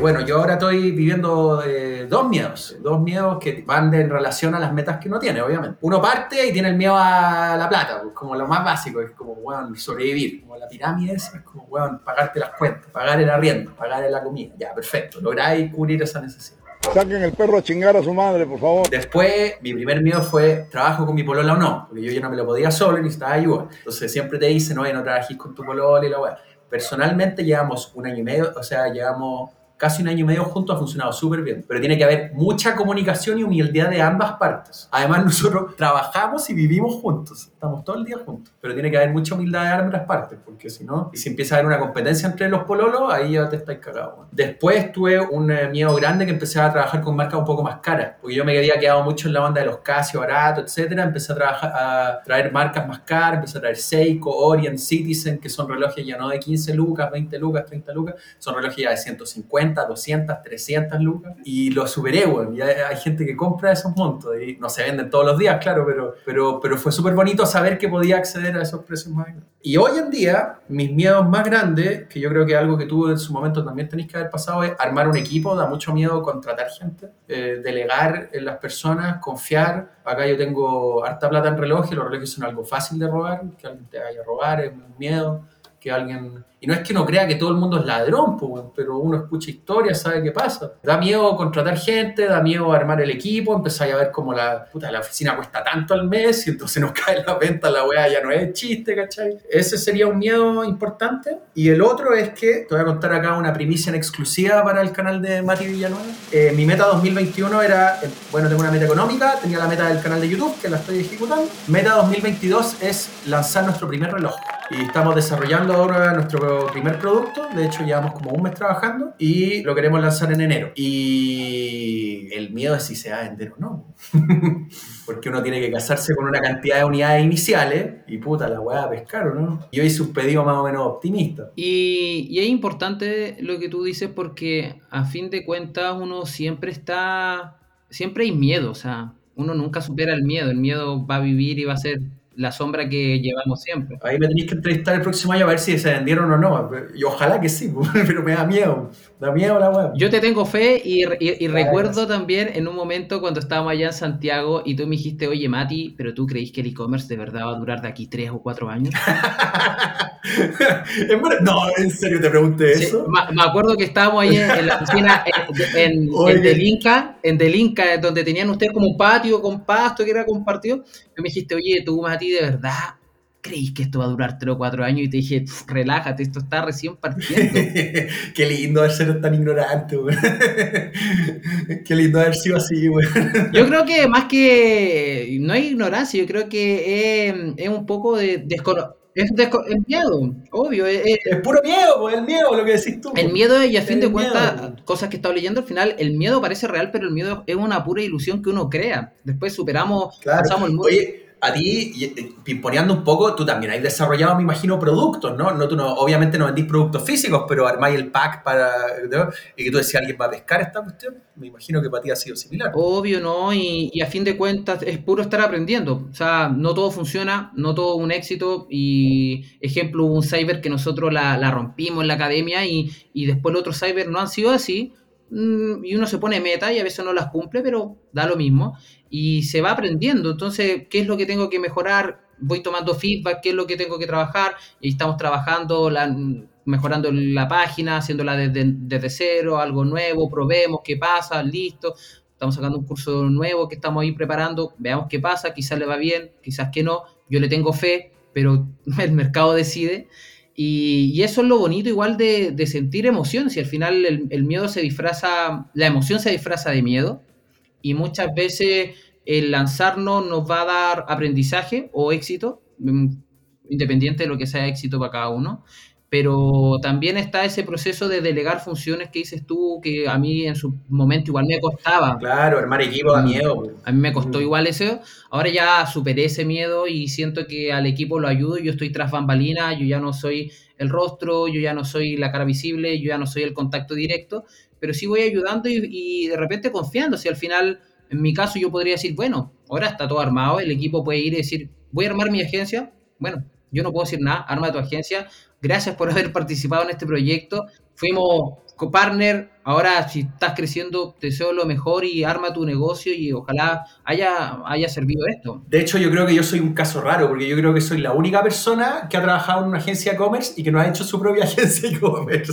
Bueno, yo ahora estoy viviendo eh, dos miedos, dos miedos que van de, en relación a las metas que uno tiene, obviamente. Uno parte y tiene el miedo a la plata, pues, como lo más básico, es como, bueno, sobrevivir, como la pirámide esa, es como, bueno, pagarte las cuentas, pagar el arriendo, pagar la comida, ya, perfecto, lográis cubrir esa necesidad. Saquen el perro a chingar a su madre, por favor. Después, mi primer miedo fue, ¿trabajo con mi polola o no? Porque yo ya no me lo podía solo y necesitaba ayuda. Entonces siempre te dicen, oye, no trabajes con tu polola y la weá. Personalmente llevamos un año y medio, o sea, llevamos casi un año y medio juntos, ha funcionado súper bien. Pero tiene que haber mucha comunicación y humildad de ambas partes. Además, nosotros trabajamos y vivimos juntos. Estamos todo el día juntos. Pero tiene que haber mucha humildad de ambas partes, porque si no, y si empieza a haber una competencia entre los pololos, ahí ya te estáis cagados. Después tuve un eh, miedo grande que empecé a trabajar con marcas un poco más caras, porque yo me había quedado mucho en la banda de los Casio, barato, etcétera. Empecé a, trabajar, a traer marcas más caras, empecé a traer Seiko, Orient, Citizen, que son relojes ya no de 15 lucas, 20 lucas, 30 lucas, son relojes ya de 150, 200, 300 lucas, y lo superé, güey. Ya hay gente que compra esos montos, y no se venden todos los días, claro, pero, pero, pero fue súper bonito saber que podía acceder a esos precios más grandes. Y hoy en día, mis miedos más grandes, que yo creo que algo que tú en su momento también tenéis que haber pasado, es armar un equipo, da mucho miedo contratar gente, eh, delegar en las personas, confiar. Acá yo tengo harta plata en relojes, los relojes son algo fácil de robar, que alguien te vaya a robar es un miedo, que alguien... Y no es que uno crea que todo el mundo es ladrón, pero uno escucha historias, sabe qué pasa. Da miedo contratar gente, da miedo armar el equipo, empezar a ver cómo la, puta, la oficina cuesta tanto al mes y entonces nos cae la venta, la weá ya no es chiste, ¿cachai? Ese sería un miedo importante. Y el otro es que, te voy a contar acá una primicia en exclusiva para el canal de Mati Villanueva. Eh, mi meta 2021 era, eh, bueno, tengo una meta económica, tenía la meta del canal de YouTube, que la estoy ejecutando. Meta 2022 es lanzar nuestro primer reloj. Y estamos desarrollando ahora nuestro primer producto. De hecho, llevamos como un mes trabajando y lo queremos lanzar en enero. Y el miedo es si se va a vender o no. Porque uno tiene que casarse con una cantidad de unidades iniciales y puta, la weá a pescar, ¿o no? Yo hice un pedido más o menos optimista. Y, y es importante lo que tú dices porque a fin de cuentas uno siempre está, siempre hay miedo, o sea, uno nunca supera el miedo, el miedo va a vivir y va a ser la sombra que llevamos siempre. Ahí me tenéis que entrevistar el próximo año a ver si se vendieron o no. Y ojalá que sí, pero me da miedo. Da miedo la web. Yo te tengo fe y, y, y recuerdo también en un momento cuando estábamos allá en Santiago y tú me dijiste, oye Mati, pero tú creís que el e-commerce de verdad va a durar de aquí tres o cuatro años. no, en serio te pregunté Sí, eso. me, acuerdo que estábamos ahí en, en la oficina en, en, en Delinca, en Delinca, donde tenían ustedes como un patio con pasto que era compartido. Y me dijiste, oye, tú Mati, de verdad, ¿creís que esto va a durar tres o cuatro años? Y te dije, "Pff, relájate, esto está recién partiendo. Qué lindo haber ser tan ignorante, güey. Qué lindo haber sido así, güey. Yo creo que más que no hay ignorancia, yo creo que es, es un poco de descono es, es miedo, obvio. es- es- Es puro miedo, pues, el miedo, lo que decís tú. el miedo y a fin de cuentas, cosas que he estado leyendo, al final el miedo parece real, pero el miedo es una pura ilusión que uno crea. Después superamos, Claro. pasamos el mundo. Oye, a ti, y pimponeando un poco, tú también has desarrollado, me imagino, productos, ¿no? no, tú no obviamente no vendís productos físicos, pero armáis el pack para... Y que tú decías, ¿alguien va a pescar esta cuestión? Me imagino que para ti ha sido similar. Obvio, ¿no? Y, y a fin de cuentas es puro estar aprendiendo. O sea, no todo funciona, no todo un éxito. Y ejemplo, hubo un cyber que nosotros la, la rompimos en la academia y, y después los otros cyber no han sido así. Mm, Y uno se pone meta y a veces no las cumple, pero da lo mismo. Y se va aprendiendo. Entonces, ¿qué es lo que tengo que mejorar? Voy tomando feedback, qué es lo que tengo que trabajar. Y estamos trabajando, la, mejorando la página, haciéndola desde, desde cero, algo nuevo, probemos qué pasa, listo estamos sacando un curso nuevo que estamos ahí preparando, veamos qué pasa, quizás le va bien, quizás que no, yo le tengo fe, pero el mercado decide. Y, y eso es lo bonito igual de, de sentir emoción, si al final el, el miedo se disfraza, la emoción se disfraza de miedo, y muchas veces el lanzarnos nos va a dar aprendizaje o éxito, mm, independiente de lo que sea éxito para cada uno. Pero también está ese proceso de delegar funciones que dices tú, que a mí en su momento igual me costaba. Claro, armar equipo da miedo. pues. A mí me costó Mm. igual eso. Ahora ya superé ese miedo y siento que al equipo lo ayudo. Yo estoy tras bambalinas, yo ya no soy el rostro, yo ya no soy la cara visible, yo ya no soy el contacto directo, pero sí voy ayudando y, y de repente confiando. Si al final, en mi caso, yo podría decir, bueno, ahora está todo armado, el equipo puede ir y decir, voy a armar mi agencia. Bueno, yo no puedo decir nada, arma tu agencia. Gracias por haber participado en este proyecto. Fuimos copartner. Ahora, si estás creciendo, te deseo lo mejor y arma tu negocio y ojalá haya, haya servido esto. De hecho, yo creo que yo soy un caso raro, porque yo creo que soy la única persona que ha trabajado en una agencia e-commerce y que no ha hecho su propia agencia e-commerce.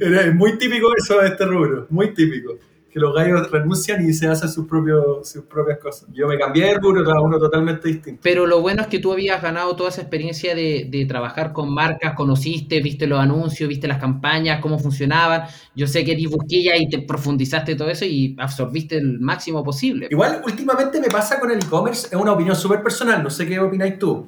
Es muy típico eso de este rubro, muy típico. Que los gallos renuncian y se hacen sus, propios, sus propias cosas. Yo me cambié de rubro a uno totalmente distinto. Pero lo bueno es que tú habías ganado toda esa experiencia de, de trabajar con marcas, conociste, viste los anuncios, viste las campañas, cómo funcionaban. Yo sé que eres busquilla y te profundizaste todo eso y absorbiste el máximo posible. Igual, últimamente me pasa con el e-commerce, es una opinión súper personal, no sé qué opináis tú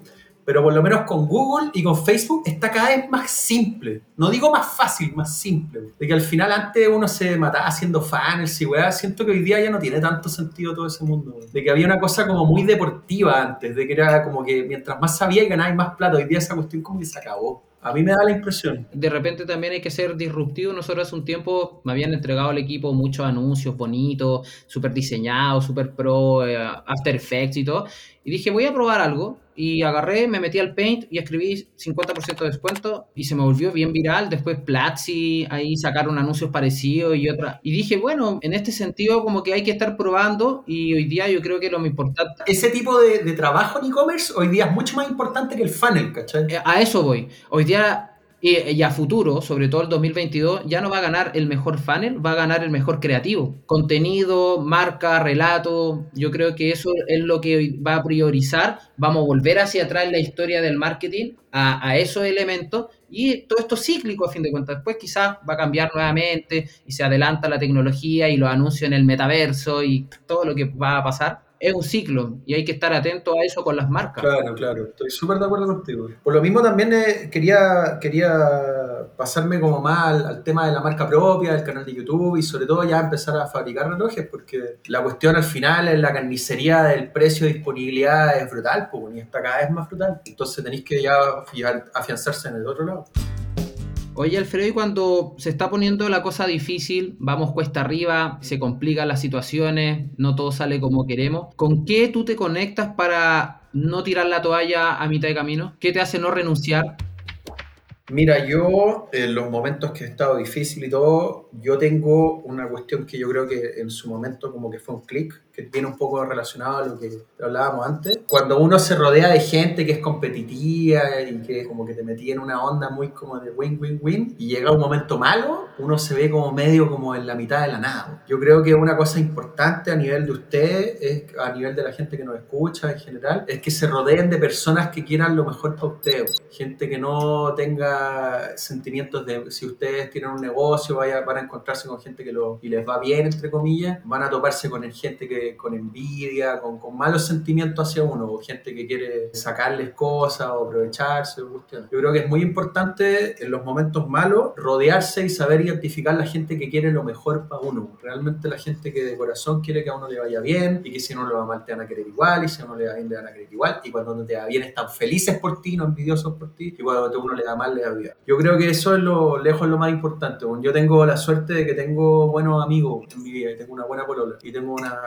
pero por lo menos con Google y con Facebook está cada vez más simple. No digo más fácil, más simple. De que al final antes uno se mataba haciendo fans y weá, siento que hoy día ya no tiene tanto sentido todo ese mundo. De que había una cosa como muy deportiva antes, de que era como que mientras más sabía y ganabas más plata, hoy día esa cuestión como que se acabó. A mí me da la impresión. De repente también hay que ser disruptivo. Nosotros hace un tiempo me habían entregado al equipo muchos anuncios bonitos, súper diseñados, súper pro, eh, After Effects y todo. Y dije, voy a probar algo. Y agarré, me metí al Paint y escribí 50% de descuento y se me volvió bien viral. Después Platzi, ahí sacaron anuncios parecidos y otra. Y dije, bueno, en este sentido como que hay que estar probando y hoy día yo creo que lo más importante... Ese tipo de, de trabajo en e-commerce hoy día es mucho más importante que el funnel, ¿cachai? Eh, A eso voy. Hoy día y, y a futuro, sobre todo el 2022, ya no va a ganar el mejor funnel, va a ganar el mejor creativo. Contenido, marca, relato, yo creo que eso es lo que va a priorizar. Vamos a volver hacia atrás en la historia del marketing a, a esos elementos y todo esto es cíclico a fin de cuentas. Después quizás va a cambiar nuevamente y se adelanta la tecnología y los anuncios en el metaverso y todo lo que va a pasar es un ciclo y hay que estar atento a eso con las marcas. Claro, claro, estoy súper de acuerdo contigo. Por lo mismo también eh, quería, quería pasarme como más al, tema de la marca propia, del canal de YouTube y sobre todo ya empezar a fabricar relojes porque la cuestión al final es la carnicería del precio de disponibilidad es brutal, pues, y está cada vez más brutal. Entonces tenéis que ya afianzarse en el otro lado. Oye, Alfredo, y cuando se está poniendo la cosa difícil, vamos cuesta arriba, se complican las situaciones, no todo sale como queremos, ¿con qué tú te conectas para no tirar la toalla a mitad de camino? ¿Qué te hace no renunciar? Mira, yo en los momentos que he estado difícil y todo, yo tengo una cuestión que yo creo que en su momento como que fue un clic, que viene un poco relacionado a lo que hablábamos antes. Cuando uno se rodea de gente que es competitiva y que como que te metía en una onda muy como de win-win-win y llega un momento malo, uno se ve como medio como en la mitad de la nada. Yo creo que una cosa importante a nivel de usted, es, a nivel de la gente que nos escucha en general, es que se rodeen de personas que quieran lo mejor para usted. Gente que no tenga sentimientos de si ustedes tienen un negocio, vaya, van a encontrarse con gente que lo, y les va bien, entre comillas, van a toparse con gente que con envidia, con, malos sentimientos hacia uno, o gente que quiere sacarles cosas o aprovecharse. Yo creo que es muy importante en los momentos malos rodearse y saber identificar la gente que quiere lo mejor para uno. Realmente la gente que de corazón quiere que a uno le vaya bien y que si a uno le va mal te van a querer igual y si a uno le va bien le van a querer igual y cuando te va bien están felices por ti, no envidiosos por ti y cuando a uno le da mal le da bien. Yo creo que eso es lo lejos lo más importante. Yo tengo la suerte de que tengo buenos amigos en mi vida y tengo una buena polola y tengo una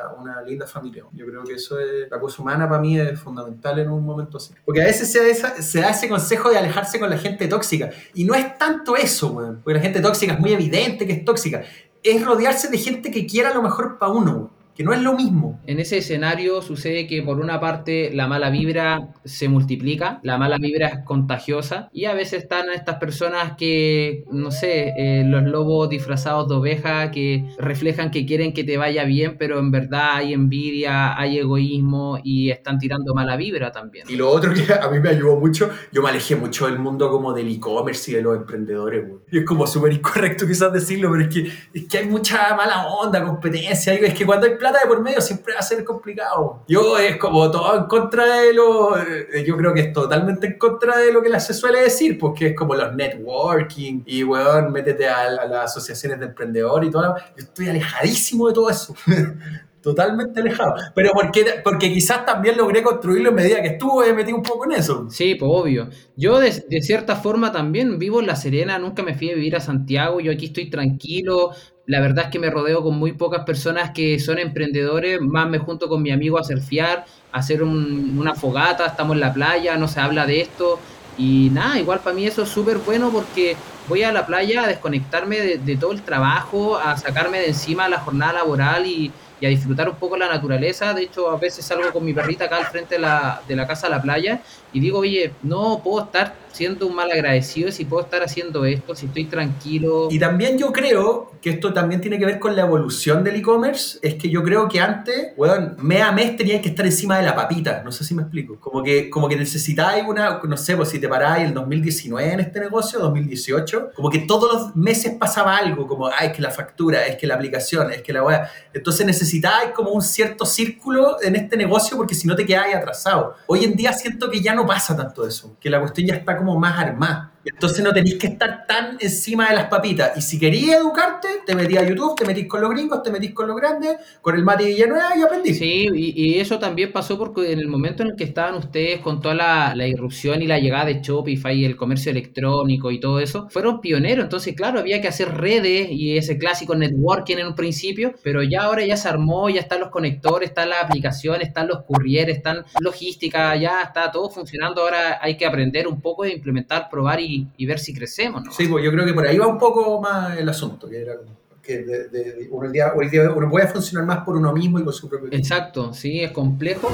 linda familia. Yo creo que eso es, la cosa humana para mí es fundamental en un momento así. Porque a veces se da, esa, se da ese consejo de alejarse con la gente tóxica. Y no es tanto eso, weón. Porque la gente tóxica es muy evidente que es tóxica. Es rodearse de gente que quiera lo mejor para uno, que no es lo mismo. En ese escenario sucede que por una parte la mala vibra se multiplica, la mala vibra es contagiosa y a veces están estas personas que, no sé, eh, los lobos disfrazados de oveja que reflejan que quieren que te vaya bien, pero en verdad hay envidia, hay egoísmo y están tirando mala vibra también. Y lo otro que a mí me ayudó mucho, yo me alejé mucho del mundo como del e-commerce y de los emprendedores. Güey. Y es como súper incorrecto quizás decirlo, pero es que, es que hay mucha mala onda, competencia. Es que cuando hay plata de por medio siempre va a ser complicado. Yo es como todo en contra de lo. Yo creo que es totalmente en contra de lo que se suele decir, porque es como los networking y, weón, métete a, a las asociaciones de emprendedores y todo. Yo estoy alejadísimo de todo eso. Totalmente alejado. Pero porque, porque quizás también logré construirlo en medida que estuve metí un poco en eso. Sí, pues obvio. Yo de, de, cierta forma también vivo en La Serena, nunca me fui a vivir a Santiago, yo aquí estoy tranquilo. La verdad es que me rodeo con muy pocas personas que son emprendedores, más me junto con mi amigo a surfear, a hacer un, una fogata, estamos en la playa, no se habla de esto. Y nada, igual para mí eso es súper bueno porque voy a la playa a desconectarme de, todo el trabajo, a sacarme de encima la jornada laboral y, y a disfrutar un poco la naturaleza. De hecho, a veces salgo con mi perrita acá al frente de la, de la casa a la playa y digo, oye, no puedo estar siendo un mal agradecido si puedo estar haciendo esto, si estoy tranquilo. Y también yo creo que esto también tiene que ver con la evolución del e-commerce. Es que yo creo que antes, weón, mes a mes tenías que estar encima de la papita. No sé si me explico. Como que, como que necesitáis una, no sé, pues si te paráis el 2019 en este negocio, 2018, como que todos los meses pasaba algo, como, ay, es que la factura, es que la aplicación, es que la weá. Entonces necesitáis como un cierto círculo en este negocio porque si no te quedáis atrasado. Hoy en día siento que ya no pasa tanto eso, que la cuestión ya está como más armada. Entonces no tenéis que estar tan encima de las papitas. Y si querías educarte, te metías a YouTube, te metís con los gringos, te metís con los grandes, con el Mati Villanueva y aprendís. Sí, y, y eso también pasó porque en el momento en el que estaban ustedes con toda la, la irrupción y la llegada de Shopify y el comercio electrónico y todo eso, fueron pioneros. Entonces, claro, había que hacer redes y ese clásico networking en un principio, pero ya ahora ya se armó, ya están los conectores, están las aplicaciones, están los courriers, están logística, ya está todo funcionando. Ahora hay que aprender un poco de implementar, probar y y, ver si crecemos. ¿no? Sí, pues yo creo que por ahí va un poco más el asunto, que era como que de, de, uno, el día, hoy día uno puede funcionar más por uno mismo y por su propio. Exacto, sí, es complejo.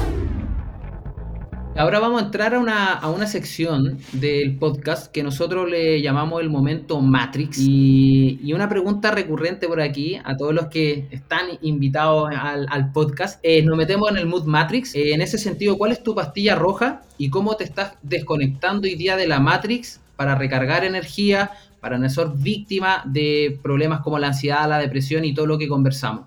Ahora vamos a entrar a una, a una sección del podcast que nosotros le llamamos el momento Matrix. Y, y una pregunta recurrente por aquí a todos los que están invitados al, al podcast. Eh, nos metemos en el Mood Matrix. Eh, en ese sentido, ¿cuál es tu pastilla roja y cómo te estás desconectando hoy día de la Matrix para recargar energía, para no ser víctima de problemas como la ansiedad, la depresión y todo lo que conversamos.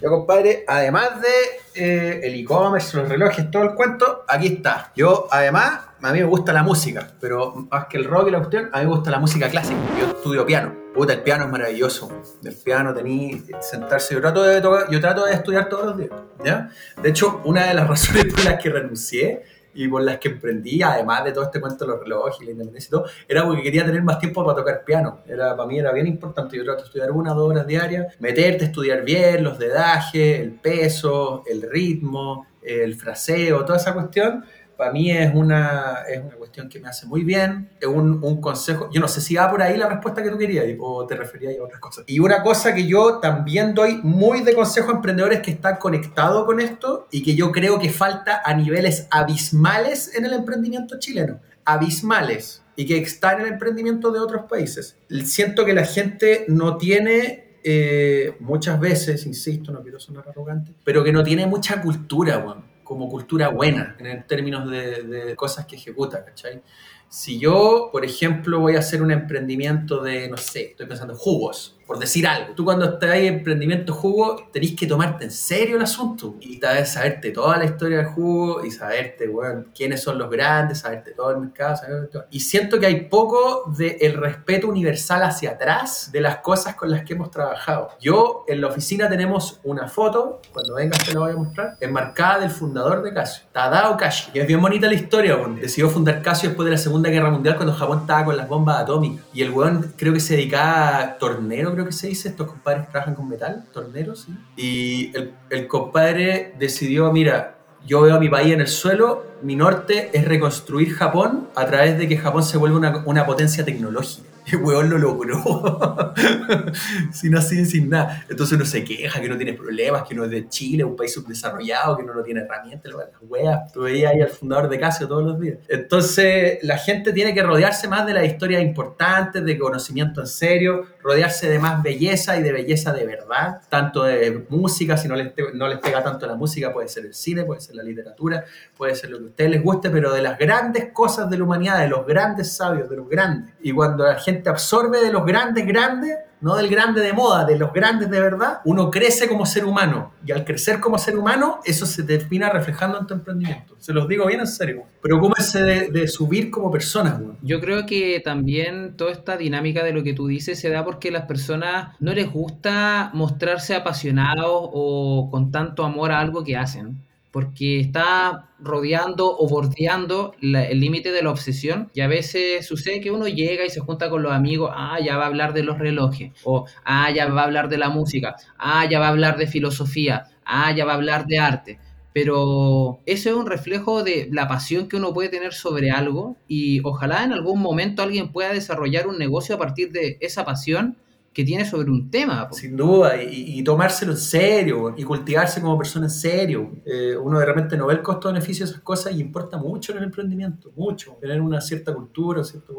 Yo, compadre, además de eh, el e-commerce, los relojes, todo el cuento, aquí está. Yo, además, a mí me gusta la música, pero más que el rock y la cuestión, a mí me gusta la música clásica. Yo estudio piano. Puta, el piano es maravilloso. El piano tení sentarse. Yo trato de tocar, yo trato de estudiar todos los días. ¿ya? De hecho, una de las razones por las que renuncié y por las que emprendí, además de todo este cuento de los relojes y la independencia y todo, era porque quería tener más tiempo para tocar piano. Era, para mí era bien importante. Yo trato de estudiar una o dos horas diarias, meterte, estudiar bien los dedajes, el peso, el ritmo, el fraseo, toda esa cuestión. Para mí es una, es una cuestión que me hace muy bien, es un, un consejo, yo no sé si va por ahí la respuesta que tú querías o te referías a otras cosas. Y una cosa que yo también doy muy de consejo a emprendedores que están conectados con esto y que yo creo que falta a niveles abismales en el emprendimiento chileno, abismales, y que está en el emprendimiento de otros países. Siento que la gente no tiene eh, muchas veces, insisto, no quiero sonar arrogante, pero que no tiene mucha cultura, weón como cultura buena en términos de, cosas que ejecuta, ¿cachai? Si yo, por ejemplo, voy a hacer un emprendimiento de, no sé, estoy pensando jugos, por decir algo. Tú cuando estás en emprendimiento jugo, tenés que tomarte en serio el asunto y saberte toda la historia del jugo y saberte, bueno, quiénes son los grandes, saberte todo el mercado. Saberte todo. Y siento que hay poco del el respeto universal hacia atrás de las cosas con las que hemos trabajado. Yo, en la oficina tenemos una foto, cuando vengas te la voy a mostrar, enmarcada del fundador de Casio, Tadao Kashi. Y es bien bonita la historia, bueno. decidió fundar Casio después de la Segunda Guerra Mundial cuando Japón estaba con las bombas atómicas. Y el weón creo que se dedicaba a tornero, creo que se dice, estos compadres trabajan con metal, torneros, ¿sí? y el, el compadre decidió, mira, yo veo a mi país en el suelo, mi norte es reconstruir Japón a través de que Japón se vuelva una, una potencia tecnológica. Y weón lo logró. sin así, sin nada. Entonces uno se queja que no tiene problemas, que no es de Chile, un país subdesarrollado, que no, no tiene herramientas, las weas. Tú veías ahí al fundador de Casio todos los días. Entonces la gente tiene que rodearse más de las historias importantes, de conocimiento en serio, rodearse de más belleza y de belleza de verdad, tanto de música, si no les, no les pega tanto la música, puede ser el cine, puede ser la literatura, puede ser lo que a ustedes les guste, pero de las grandes cosas de la humanidad, de los grandes sabios, de los grandes. Y cuando la gente absorbe de los grandes grandes, no del grande de moda, de los grandes de verdad, uno crece como ser humano. Y al crecer como ser humano, eso se termina reflejando en tu emprendimiento. Se los digo bien en serio. Preocúpense de, de subir como personas. ¿no? Yo creo que también toda esta dinámica de lo que tú dices se da porque las personas no les gusta mostrarse apasionados o con tanto amor a algo que hacen porque está rodeando o bordeando el límite de la obsesión y a veces sucede que uno llega y se junta con los amigos, ah, ya va a hablar de los relojes, o ah, ya va a hablar de la música, ah, ya va a hablar de filosofía, ah, ya va a hablar de arte, pero eso es un reflejo de la pasión que uno puede tener sobre algo y ojalá en algún momento alguien pueda desarrollar un negocio a partir de esa pasión que tiene sobre un tema. Sin duda, y, y, tomárselo en serio, y cultivarse como persona en serio. Eh, uno de repente no ve el costo-beneficio de esas cosas y importa mucho en el emprendimiento, mucho. Tener una cierta cultura, cierto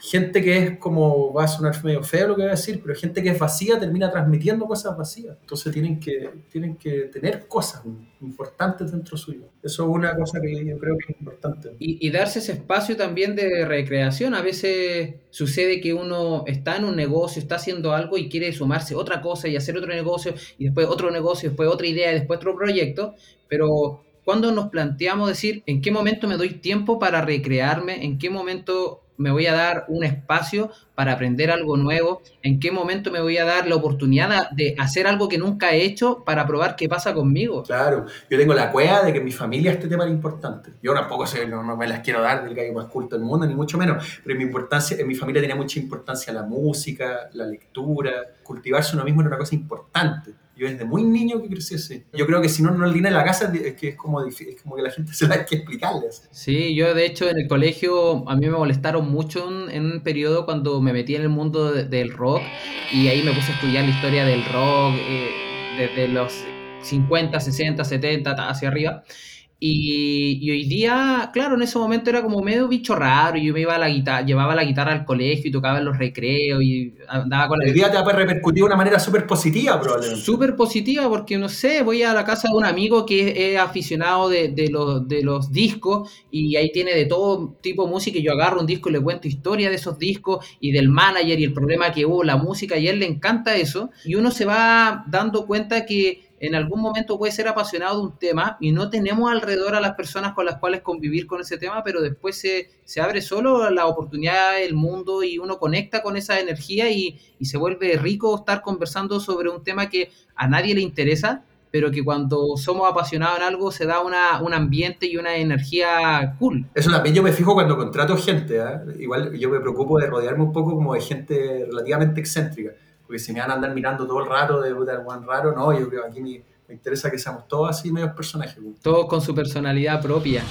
Gente que es como, va a sonar medio feo lo que voy a decir, pero gente que es vacía termina transmitiendo cosas vacías. Entonces tienen que, tienen que tener cosas importantes dentro suyo. Eso es una cosa que yo creo que es importante. Y, y darse ese espacio también de recreación. A veces sucede que uno está en un negocio, está haciendo algo y quiere sumarse otra cosa y hacer otro negocio y después otro negocio, después otra idea y después otro proyecto, pero cuando nos planteamos decir en qué momento me doy tiempo para recrearme, en qué momento me voy a dar un espacio para aprender algo nuevo, en qué momento me voy a dar la oportunidad de hacer algo que nunca he hecho para probar qué pasa conmigo. Claro, yo tengo la cueva de que en mi familia este tema es importante. Yo tampoco sé, no, me las quiero dar del gallo más culto del mundo, ni mucho menos, pero en mi, importancia, en mi familia tenía mucha importancia la música, la lectura, cultivarse uno mismo era una cosa importante. Yo desde muy niño que crecí así. Yo creo que si no, no en la casa es que es como, es como que la gente se la hay que explicarles. Sí, yo de hecho en el colegio a mí me molestaron mucho en, un periodo cuando me metí en el mundo del rock y ahí me puse a estudiar la historia del rock eh, desde los 50, 60, 70 hacia arriba. Y, hoy día, claro, en ese momento era como medio bicho raro. Yo me iba a la guitarra, llevaba la guitarra al colegio y tocaba en los recreos y andaba con la. Hoy día te va a repercutir de una manera súper positiva, probablemente. Súper positiva, porque no sé, voy a la casa de un amigo que es, aficionado de, de, los, de los discos y ahí tiene de todo tipo de música. Y yo agarro un disco y le cuento historia de esos discos y del manager y el problema que hubo, la música, y a él le encanta eso. Y uno se va dando cuenta que en algún momento puede ser apasionado de un tema y no tenemos alrededor a las personas con las cuales convivir con ese tema, pero después se, se abre solo la oportunidad, el mundo y uno conecta con esa energía y, y, se vuelve rico estar conversando sobre un tema que a nadie le interesa, pero que cuando somos apasionados en algo se da una, un ambiente y una energía cool. Eso también yo me fijo cuando contrato gente, ¿eh? igual yo me preocupo de rodearme un poco como de gente relativamente excéntrica porque si me van a andar mirando todo el rato de puta Juan raro, no, yo creo que aquí me, interesa que seamos todos así medios personajes. Todos con su personalidad propia.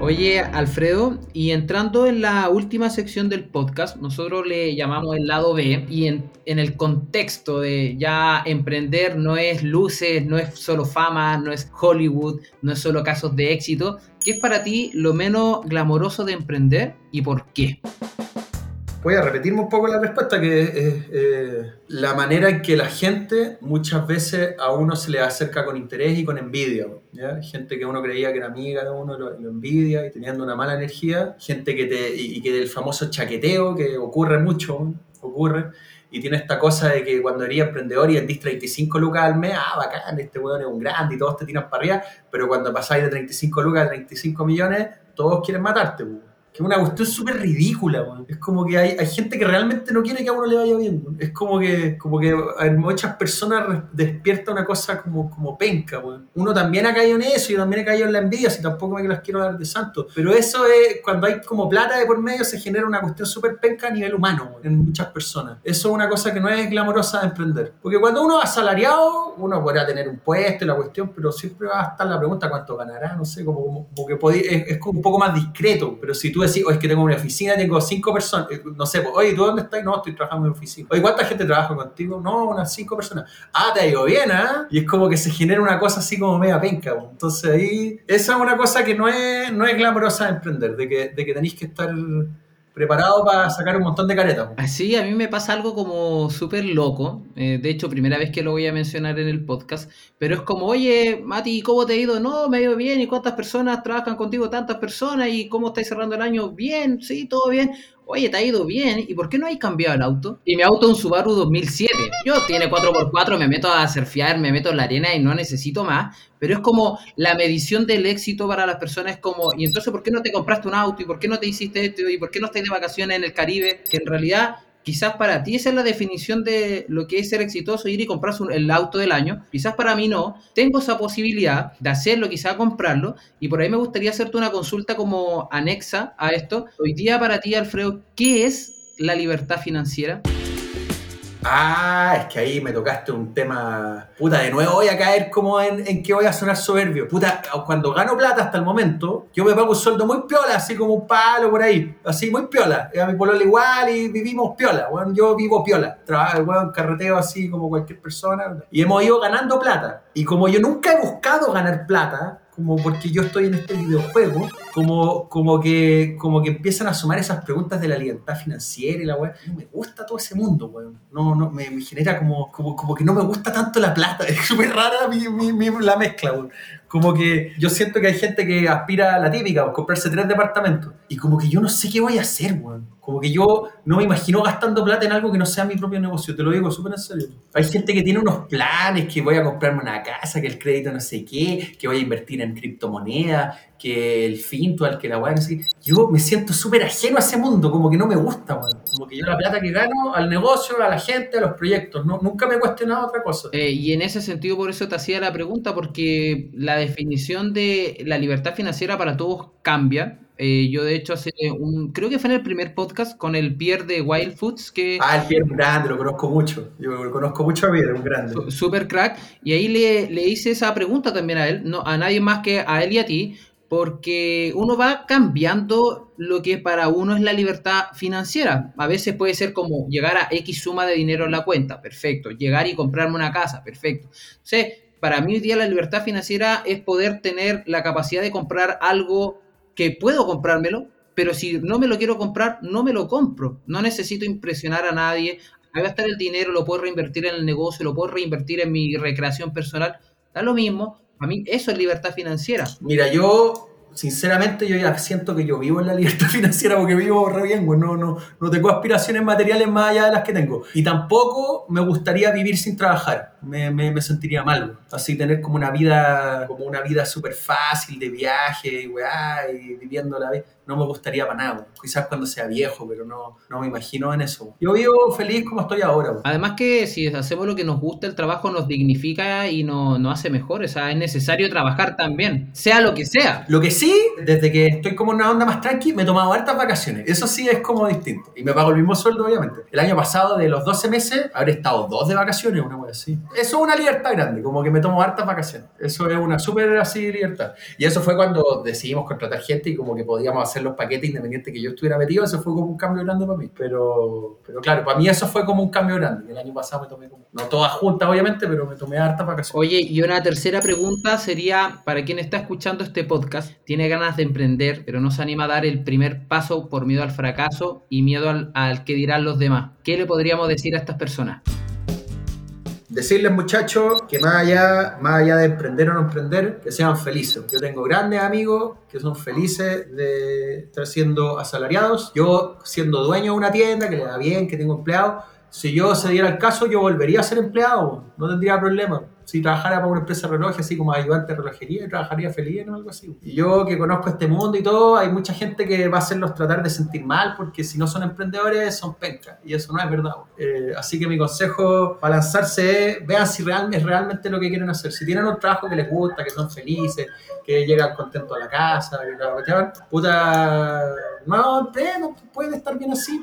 Oye, Alfredo, y entrando en la última sección del podcast, nosotros le llamamos el lado B, y en, el contexto de ya emprender no es luces, no es solo fama, no es Hollywood, no es solo casos de éxito, ¿qué es para ti lo menos glamoroso de emprender y por qué? Voy a repetirme un poco la respuesta, que es eh, la manera en que la gente muchas veces a uno se le acerca con interés y con envidia. Gente que uno creía que era amiga de uno lo, envidia y teniendo una mala energía. Gente que te, y, que del famoso chaqueteo que ocurre mucho, ocurre. Y tiene esta cosa de que cuando eres emprendedor y vendís 35 lucas al mes, ah, bacán, este weón es un grande y todos te tiran para arriba, pero cuando pasáis de 35 lucas a 35 millones, todos quieren matarte que es una cuestión súper ridícula, Es como que hay, hay, gente que realmente no quiere que a uno le vaya bien, Es como que, como que en muchas personas despierta una cosa como, como penca, Uno también ha caído en eso, yo también he caído en la envidia, si tampoco me las quiero dar de santo. Pero eso es, cuando hay como plata de por medio, se genera una cuestión súper penca a nivel humano, en muchas personas. Eso es una cosa que no es glamorosa de emprender. Porque cuando uno va asalariado, uno podrá tener un puesto y la cuestión, pero siempre va a estar la pregunta cuánto ganará, no sé, como, como, que es, es como un poco más discreto. Pero si tú decir, o es que tengo una oficina, tengo cinco personas, eh, no sé, pues, oye, ¿tú dónde estás? No, estoy trabajando en mi oficina. Oye, ¿cuánta gente trabaja contigo? No, unas cinco personas. Ah, te ha ido bien, ¿ah? Y es como que se genera una cosa así como media penca. Pues. Entonces ahí, esa es una cosa que no es, no es glamorosa de emprender, de que, de que tenéis que estar preparado para sacar un montón de caretas. Así, a mí me pasa algo como súper loco. Eh, de hecho, primera vez que lo voy a mencionar en el podcast. Pero es como, oye, Mati, ¿cómo te ha ido? No, me ha ido bien. ¿Y cuántas personas trabajan contigo? Tantas personas. ¿Y cómo estáis cerrando el año? Bien, sí, todo bien oye, te ha ido bien, ¿y por qué no hay cambiado el auto? Y mi auto es un Subaru 2007. Yo tiene 4x4, me meto a surfear, me meto en la arena y no necesito más, pero es como la medición del éxito para las personas es como, y entonces, ¿por qué no te compraste un auto? ¿Y por qué no te hiciste esto? ¿Y por qué no estás de vacaciones en el Caribe? Que en realidad Quizás para ti esa es la definición de lo que es ser exitoso, ir y comprar el auto del año. Quizás para mí no. Tengo esa posibilidad de hacerlo, quizás comprarlo. Y por ahí me gustaría hacerte una consulta como anexa a esto. Hoy día para ti, Alfredo, ¿qué es la libertad financiera? Ah, es que ahí me tocaste un tema. Puta, de nuevo voy a caer como en, en que voy a sonar soberbio. Puta, cuando gano plata hasta el momento, yo me pago un sueldo muy piola, así como un palo por ahí. Así, muy piola. A mi polola igual y vivimos piola. Bueno, yo vivo piola. Trabajo, bueno, carreteo así como cualquier persona. Y hemos ido ganando plata. Y como yo nunca he buscado ganar plata, como porque yo estoy en este videojuego, como, como, que, como que empiezan a sumar esas preguntas de la libertad financiera y la weá. No me gusta todo ese mundo, weón. No, no, me, me genera como, como, como, que no me gusta tanto la plata. Es súper rara mi, mi, la mezcla, weón. Como que yo siento que hay gente que aspira a la típica, comprarse tres departamentos. Y como que yo no sé qué voy a hacer, weón. Como que yo no me imagino gastando plata en algo que no sea mi propio negocio, te lo digo súper en serio. Hay gente que tiene unos planes, que voy a comprarme una casa, que el crédito no sé qué, que voy a invertir en criptomonedas, que el fintual, que la weá, no sé qué. Yo me siento súper ajeno a ese mundo, como que no me gusta, weón. Como que yo la plata que gano al negocio, a la gente, a los proyectos, no, nunca me he cuestionado otra cosa. Eh, y en ese sentido, por eso te hacía la pregunta, porque la definición de la libertad financiera para todos cambia. Eh, yo de hecho hace un, creo que fue en el primer podcast con el Pierre de Wild Foods que... Ah, el Pierre grande, lo conozco mucho. Yo lo conozco mucho a Pierre, un grande. Super crack. Y ahí le, le hice esa pregunta también a él, no, a nadie más que a él y a ti, porque uno va cambiando lo que para uno es la libertad financiera. A veces puede ser como llegar a X suma de dinero en la cuenta, perfecto. Llegar y comprarme una casa, perfecto. Entonces, para mí hoy día la libertad financiera es poder tener la capacidad de comprar algo que puedo comprármelo, pero si no me lo quiero comprar, no me lo compro. No necesito impresionar a nadie. A gastar el dinero, lo puedo reinvertir en el negocio, lo puedo reinvertir en mi recreación personal. Da lo mismo. A mí eso es libertad financiera. Mira, yo sinceramente yo ya siento que yo vivo en la libertad financiera porque vivo re bien, pues no, no, no tengo aspiraciones materiales más allá de las que tengo. Y tampoco me gustaría vivir sin trabajar, me, me, me sentiría mal. Así tener como una vida, como una vida súper fácil de viaje y, weá, y viviendo la vida no me gustaría para nada. Quizás cuando sea viejo, pero no, no me imagino en eso. Yo vivo feliz como estoy ahora. Además que si hacemos lo que nos gusta, el trabajo nos dignifica y nos, nos hace mejor. O sea, es necesario trabajar también, sea lo que sea. Lo que sí, desde que estoy como en una onda más tranqui, me he tomado hartas vacaciones. Eso sí es como distinto. Y me pago el mismo sueldo, obviamente. El año pasado, de los 12 meses, habré estado dos de vacaciones, una cosa así. Eso es una libertad grande, como que me tomo hartas vacaciones. Eso es una súper así libertad. Y eso fue cuando decidimos contratar gente y como que podíamos hacer los paquetes independientes que yo estuviera metido, eso fue como un cambio grande para mí. Pero, pero claro, para mí eso fue como un cambio grande. El año pasado me tomé como, no todas juntas obviamente, pero me tomé hartas vacaciones. Oye, y una tercera pregunta sería, para quien está escuchando este podcast, tiene ganas de emprender, pero no se anima a dar el primer paso por miedo al fracaso y miedo al, al que dirán los demás. ¿Qué le podríamos decir a estas personas? Decirles muchachos que más allá, más allá de emprender o no emprender, que sean felices. Yo tengo grandes amigos que son felices de estar siendo asalariados. Yo siendo dueño de una tienda, que le da bien, que tengo empleados, si yo se diera el caso, yo volvería a ser empleado, no tendría problema. Si trabajara para una empresa de reloj, así como ayudante de relojería, trabajaría feliz o algo así. Yo que conozco este mundo y todo, hay mucha gente que va a hacerlos tratar de sentir mal, porque si no son emprendedores, son pencas. Y eso no es verdad. Eh, así que mi consejo para lanzarse es, vean si realmente es realmente lo que quieren hacer. Si tienen un trabajo que les gusta, que son felices, que llegan contentos a la casa, que la puta, no, no pueden estar bien así.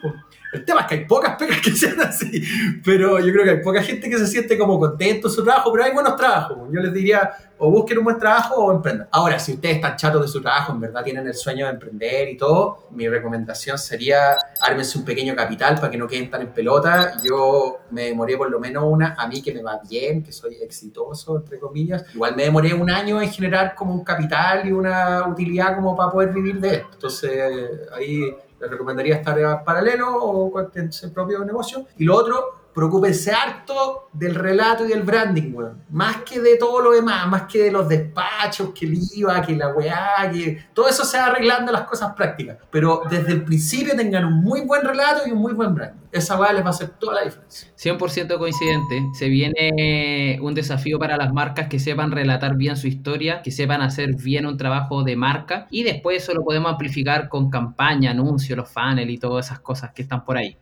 El tema es que hay pocas pegas que sean así, pero yo creo que hay poca gente que se siente como contento en su trabajo, pero hay buenos trabajos. Yo les diría, o busquen un buen trabajo o emprendan. Ahora, si ustedes están chatos de su trabajo, en verdad tienen el sueño de emprender y todo, mi recomendación sería ármense un pequeño capital para que no queden tan en pelota. Yo me demoré por lo menos una, a mí que me va bien, que soy exitoso, entre comillas. Igual me demoré un año en generar como un capital y una utilidad como para poder vivir de esto. Entonces, ahí les recomendaría estar paralelo o en su propio negocio. Y lo otro, preocúpense harto del relato y del branding, weón. Más que de todo lo demás, más que de los despachos, que el IVA, que la weá, que todo eso se va arreglando las cosas prácticas. Pero desde el principio tengan un muy buen relato y un muy buen branding. Esa weá les va a hacer toda la diferencia. 100% coincidente. Se viene un desafío para las marcas que sepan relatar bien su historia, que sepan hacer bien un trabajo de marca y después eso lo podemos amplificar con campaña, anuncios, los funnels y todas esas cosas que están por ahí.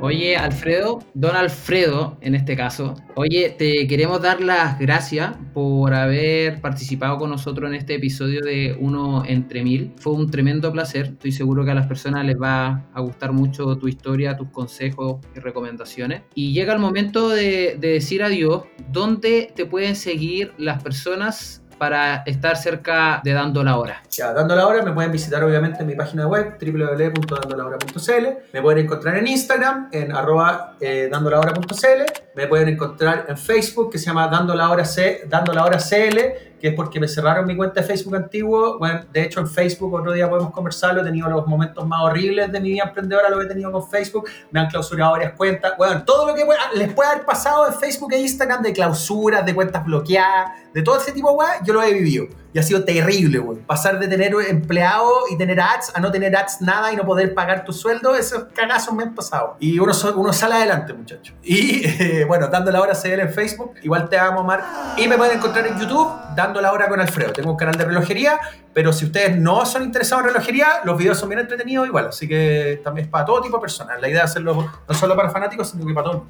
Oye, Alfredo, don Alfredo en este caso, oye, te queremos dar las gracias por haber participado con nosotros en este episodio de Uno entre Mil. Fue un tremendo placer, estoy seguro que a las personas les va a gustar mucho tu historia, tus consejos y recomendaciones. Y llega el momento de, de decir adiós, ¿dónde te pueden seguir las personas para estar cerca de Dando la Hora? Ya, Dando la Hora me pueden visitar obviamente en mi página web www.dandolahora.cl me pueden encontrar en Instagram en arroba eh, dandolahora.cl me pueden encontrar en Facebook que se llama Dando la Hora, C, Dando la Hora CL que es porque me cerraron mi cuenta de Facebook antiguo. Bueno, de hecho en Facebook otro día podemos conversarlo, he tenido los momentos más horribles de mi vida emprendedora, lo que he tenido con Facebook, me han clausurado varias cuentas, bueno, todo lo que les puede haber pasado en Facebook e Instagram de clausuras, de cuentas bloqueadas, de todo ese tipo de weas, yo lo he vivido. Ha sido terrible, güey. Pasar de tener empleado y tener ads a no tener ads nada y no poder pagar tu sueldo, esos cagazos me han pasado. Y uno, sale adelante, muchachos. Y eh, bueno, dando la hora CL en Facebook, igual te amo, Marc. Y me pueden encontrar en YouTube, dando la hora con Alfredo. Tengo un canal de relojería, pero si ustedes no son interesados en relojería, los videos son bien entretenidos igual. Así que también es para todo tipo de personas. La idea es hacerlo no solo para fanáticos, sino que para todos.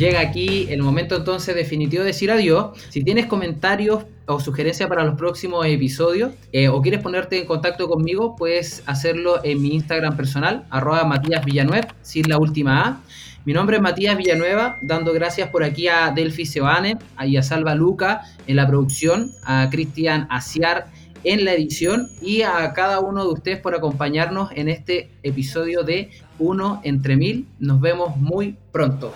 Llega aquí el momento entonces definitivo de decir adiós. Si tienes comentarios o sugerencias para los próximos episodios eh, o quieres ponerte en contacto conmigo, puedes hacerlo en mi Instagram personal, arroba Matías Villanueva, sin la última A. Mi nombre es Matías Villanueva, dando gracias por aquí a Delphi Sebane y a Salva Luca en la producción, a Cristian Asiar en la edición y a cada uno de ustedes por acompañarnos en este episodio de Uno entre Mil. Nos vemos muy pronto.